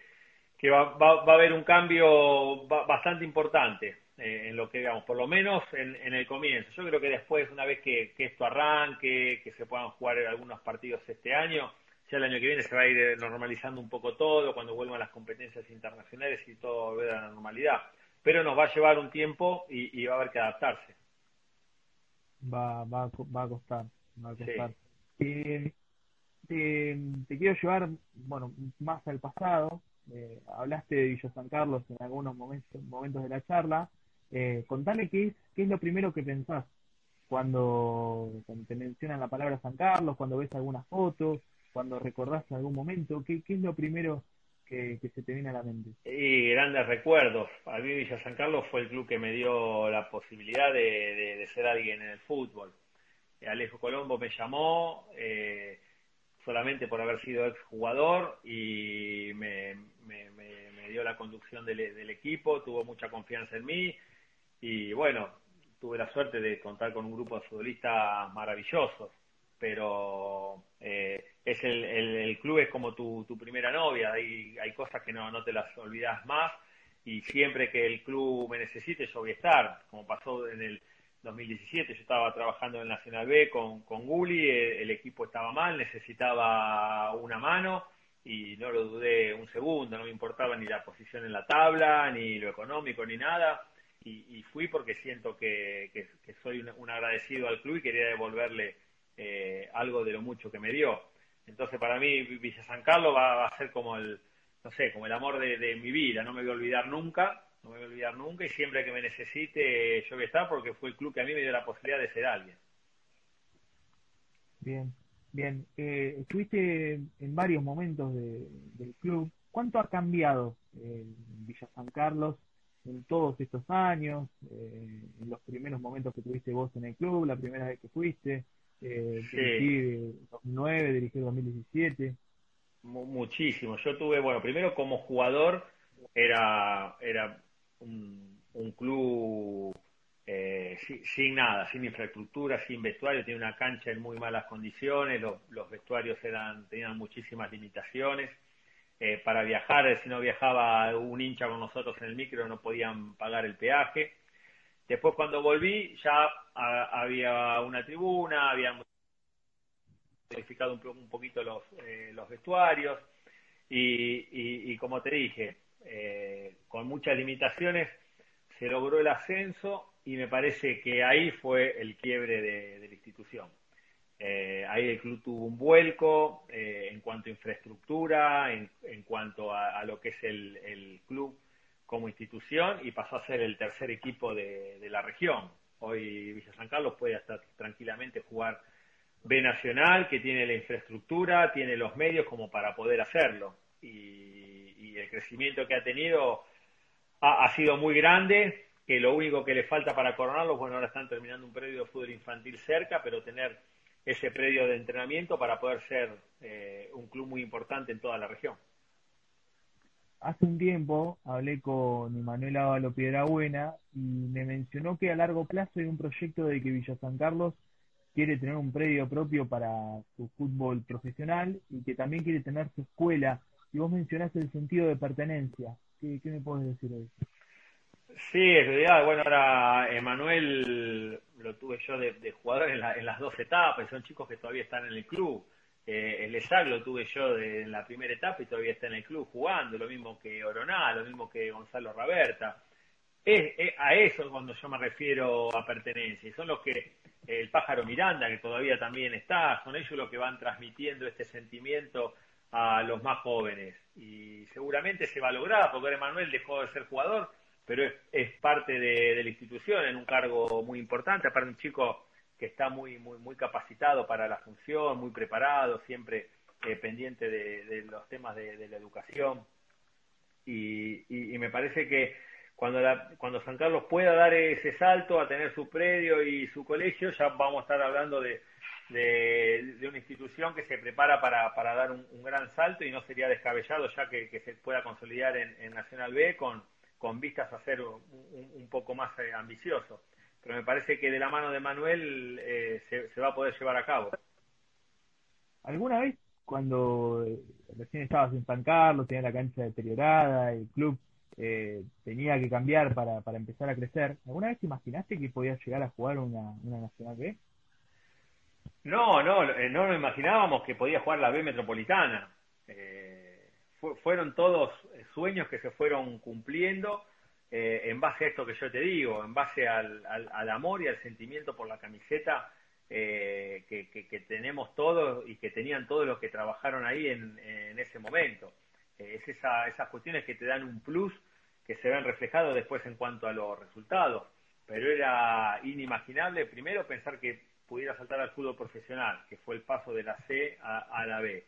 que va, va, va, a haber un cambio bastante importante eh, en lo que digamos, por lo menos en, en, el comienzo. Yo creo que después, una vez que, que esto arranque, que se puedan jugar algunos partidos este año, ya el año que viene se va a ir normalizando un poco todo, cuando vuelvan las competencias internacionales y todo vuelva a la normalidad. Pero nos va a llevar un tiempo y, y va a haber que adaptarse. Va, va, va a costar, va a costar. Sí. Eh, te, te, quiero llevar, bueno, más al pasado. Eh, hablaste de Villa San Carlos en algunos momentos, momentos de la charla. Eh, contame qué es, qué es lo primero que pensás cuando, cuando te mencionan la palabra San Carlos, cuando ves algunas fotos, cuando recordás algún momento? ¿Qué, es lo primero que, se te viene a la mente? Y grandes recuerdos. A mí Villa San Carlos fue el club que me dio la posibilidad de, ser alguien en el fútbol. Alejo Colombo me llamó eh, solamente por haber sido exjugador y me dio la conducción del, del, equipo, tuvo mucha confianza en mí y bueno, tuve la suerte de contar con un grupo de futbolistas maravillosos, pero eh, es el, el, club es como tu, tu primera novia, hay, hay cosas que no, no te las olvidas más y siempre que el club me necesite yo voy a estar, como pasó en el 2017, yo estaba trabajando en el Nacional B con, con Gulli, el, equipo estaba mal, necesitaba una mano y no lo dudé un segundo, no me importaba ni la posición en la tabla, ni lo económico, ni nada, y, fui porque siento que, soy un, agradecido al club y quería devolverle eh, algo de lo mucho que me dio. Entonces para mí Villa San Carlos va, a ser como el, no sé, como el amor de, mi vida, no me voy a olvidar nunca, no me voy a olvidar nunca y siempre que me necesite yo voy a estar porque fue el club que a mí me dio la posibilidad de ser alguien. Bien, bien. Eh, estuviste en varios momentos del club. ¿Cuánto ha cambiado eh, Villa San Carlos en todos estos años? Eh, en los primeros momentos que tuviste vos en el club, la primera vez que fuiste, eh, dirigí 2009, dirigí 2017 muchísimo. Yo tuve, bueno, primero como jugador era, era un, club eh, sin, nada, sin infraestructura, sin vestuario, tenía una cancha en muy malas condiciones, los, vestuarios eran, tenían muchísimas limitaciones. Eh, para viajar, si no viajaba un hincha con nosotros en el micro, no podían pagar el peaje. Después cuando volví ya había una tribuna, había modificado un, poquito los, eh, los vestuarios y, como te dije, eh, con muchas limitaciones se logró el ascenso y me parece que ahí fue el quiebre de, la institución. Eh, ahí el club tuvo un vuelco en cuanto a infraestructura, en, en cuanto a, lo que es el, club como institución y pasó a ser el tercer equipo de, la región. Hoy Villa San Carlos puede hasta tranquilamente jugar B Nacional, que tiene la infraestructura, tiene los medios como para poder hacerlo. Y, el crecimiento que ha tenido ha, sido muy grande, que lo único que le falta para coronarlo, bueno, ahora están terminando un predio de fútbol infantil cerca, pero tener ese predio de entrenamiento para poder ser eh, un club muy importante en toda la región. Hace un tiempo hablé con Manuel Ávalo Piedrabuena y me mencionó que a largo plazo hay un proyecto de que Villa San Carlos quiere tener un predio propio para su fútbol profesional y que también quiere tener su escuela. Y vos mencionaste el sentido de pertenencia. ¿Qué, me puedes decir hoy? Sí, en realidad, bueno, ahora Emanuel lo tuve yo de, jugador en, las dos etapas, son chicos que todavía están en el club. Eh, el ESAC lo tuve yo en la primera etapa y todavía está en el club jugando, lo mismo que Oroná, lo mismo que Gonzalo Raberta. Es, a eso es cuando yo me refiero a pertenencia, y son los que el pájaro Miranda, que todavía también está, son ellos los que van transmitiendo este sentimiento a los más jóvenes. Y seguramente se va a lograr, porque Emanuel dejó de ser jugador, pero es, parte de, la institución en un cargo muy importante, aparte un chico que está muy, muy, muy capacitado para la función, muy preparado, siempre eh, pendiente de, los temas de, la educación. y me parece que cuando, cuando San Carlos pueda dar ese salto a tener su predio y su colegio, ya vamos a estar hablando de, de, una institución que se prepara para, para dar un, gran salto y no sería descabellado ya que, se pueda consolidar en, Nacional B con, con vistas a ser un, poco más eh, ambicioso. Pero me parece que de la mano de Manuel eh, se, se va a poder llevar a cabo. ¿Alguna vez cuando eh, recién estabas en San Carlos, tenía la cancha deteriorada, el club eh, tenía que cambiar para, para empezar a crecer. ¿Alguna vez te imaginaste que podías llegar a jugar una, una Nacional B? No, no, eh, no nos imaginábamos que podía jugar la B Metropolitana. Eh, fueron todos sueños que se fueron cumpliendo eh, en base a esto que yo te digo, en base al, al, amor y al sentimiento por la camiseta que, que, tenemos todos y que tenían todos los que trabajaron ahí en, en ese momento. es esa, esas cuestiones que te dan un plus que se ven reflejados después en cuanto a los resultados. Pero era inimaginable, primero, pensar que pudiera saltar al fútbol profesional, que fue el paso de la C a, la B.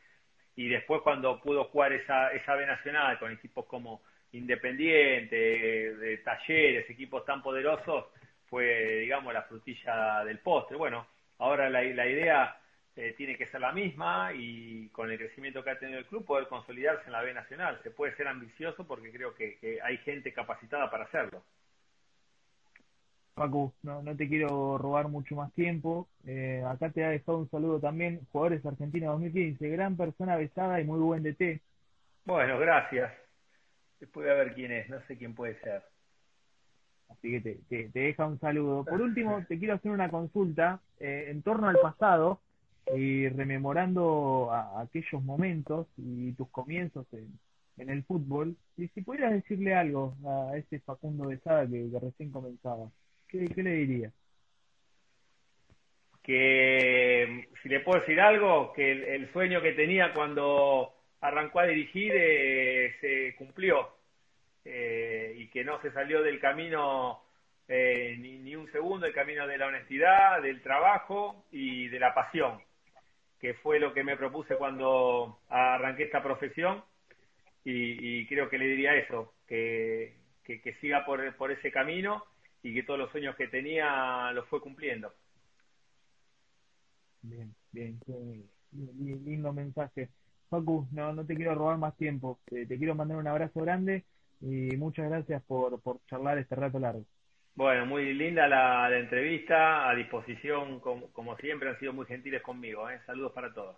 Y después cuando pudo jugar esa, esa B nacional con equipos como Independiente, de Talleres, equipos tan poderosos, fue, digamos, la frutilla del postre. Bueno, ahora la, la idea eh, tiene que ser la misma y con el crecimiento que ha tenido el club poder consolidarse en la B Nacional. Se puede ser ambicioso porque creo que, hay gente capacitada para hacerlo. Paco, no, no te quiero robar mucho más tiempo. Eh, acá te ha dejado un saludo también, jugadores Argentina 2015, gran persona besada y muy buen DT. Bueno, gracias. Después voy a ver quién es, no sé quién puede ser. Así que te, te, deja un saludo. Por último, te quiero hacer una consulta eh, en torno al pasado y rememorando aquellos momentos y tus comienzos en, en el fútbol. Y si pudieras decirle algo a ese Facundo de Sada que, recién comenzaba, ¿qué, ¿qué, le dirías? Que si le puedo decir algo, que el, sueño que tenía cuando arrancó a dirigir eh, se cumplió eh, y que no se salió del camino eh, ni, ni, un segundo, el camino de la honestidad, del trabajo y de la pasión, que fue lo que me propuse cuando arranqué esta profesión y, creo que le diría eso, que, que, siga por, por ese camino y que todos los sueños que tenía los fue cumpliendo. Bien, bien, lindo mensaje. Facu, no, no te quiero robar más tiempo, te, quiero mandar un abrazo grande y muchas gracias por, por charlar este rato largo. Bueno, muy linda la, entrevista, a disposición como, como, siempre, han sido muy gentiles conmigo. ¿eh? Saludos para todos.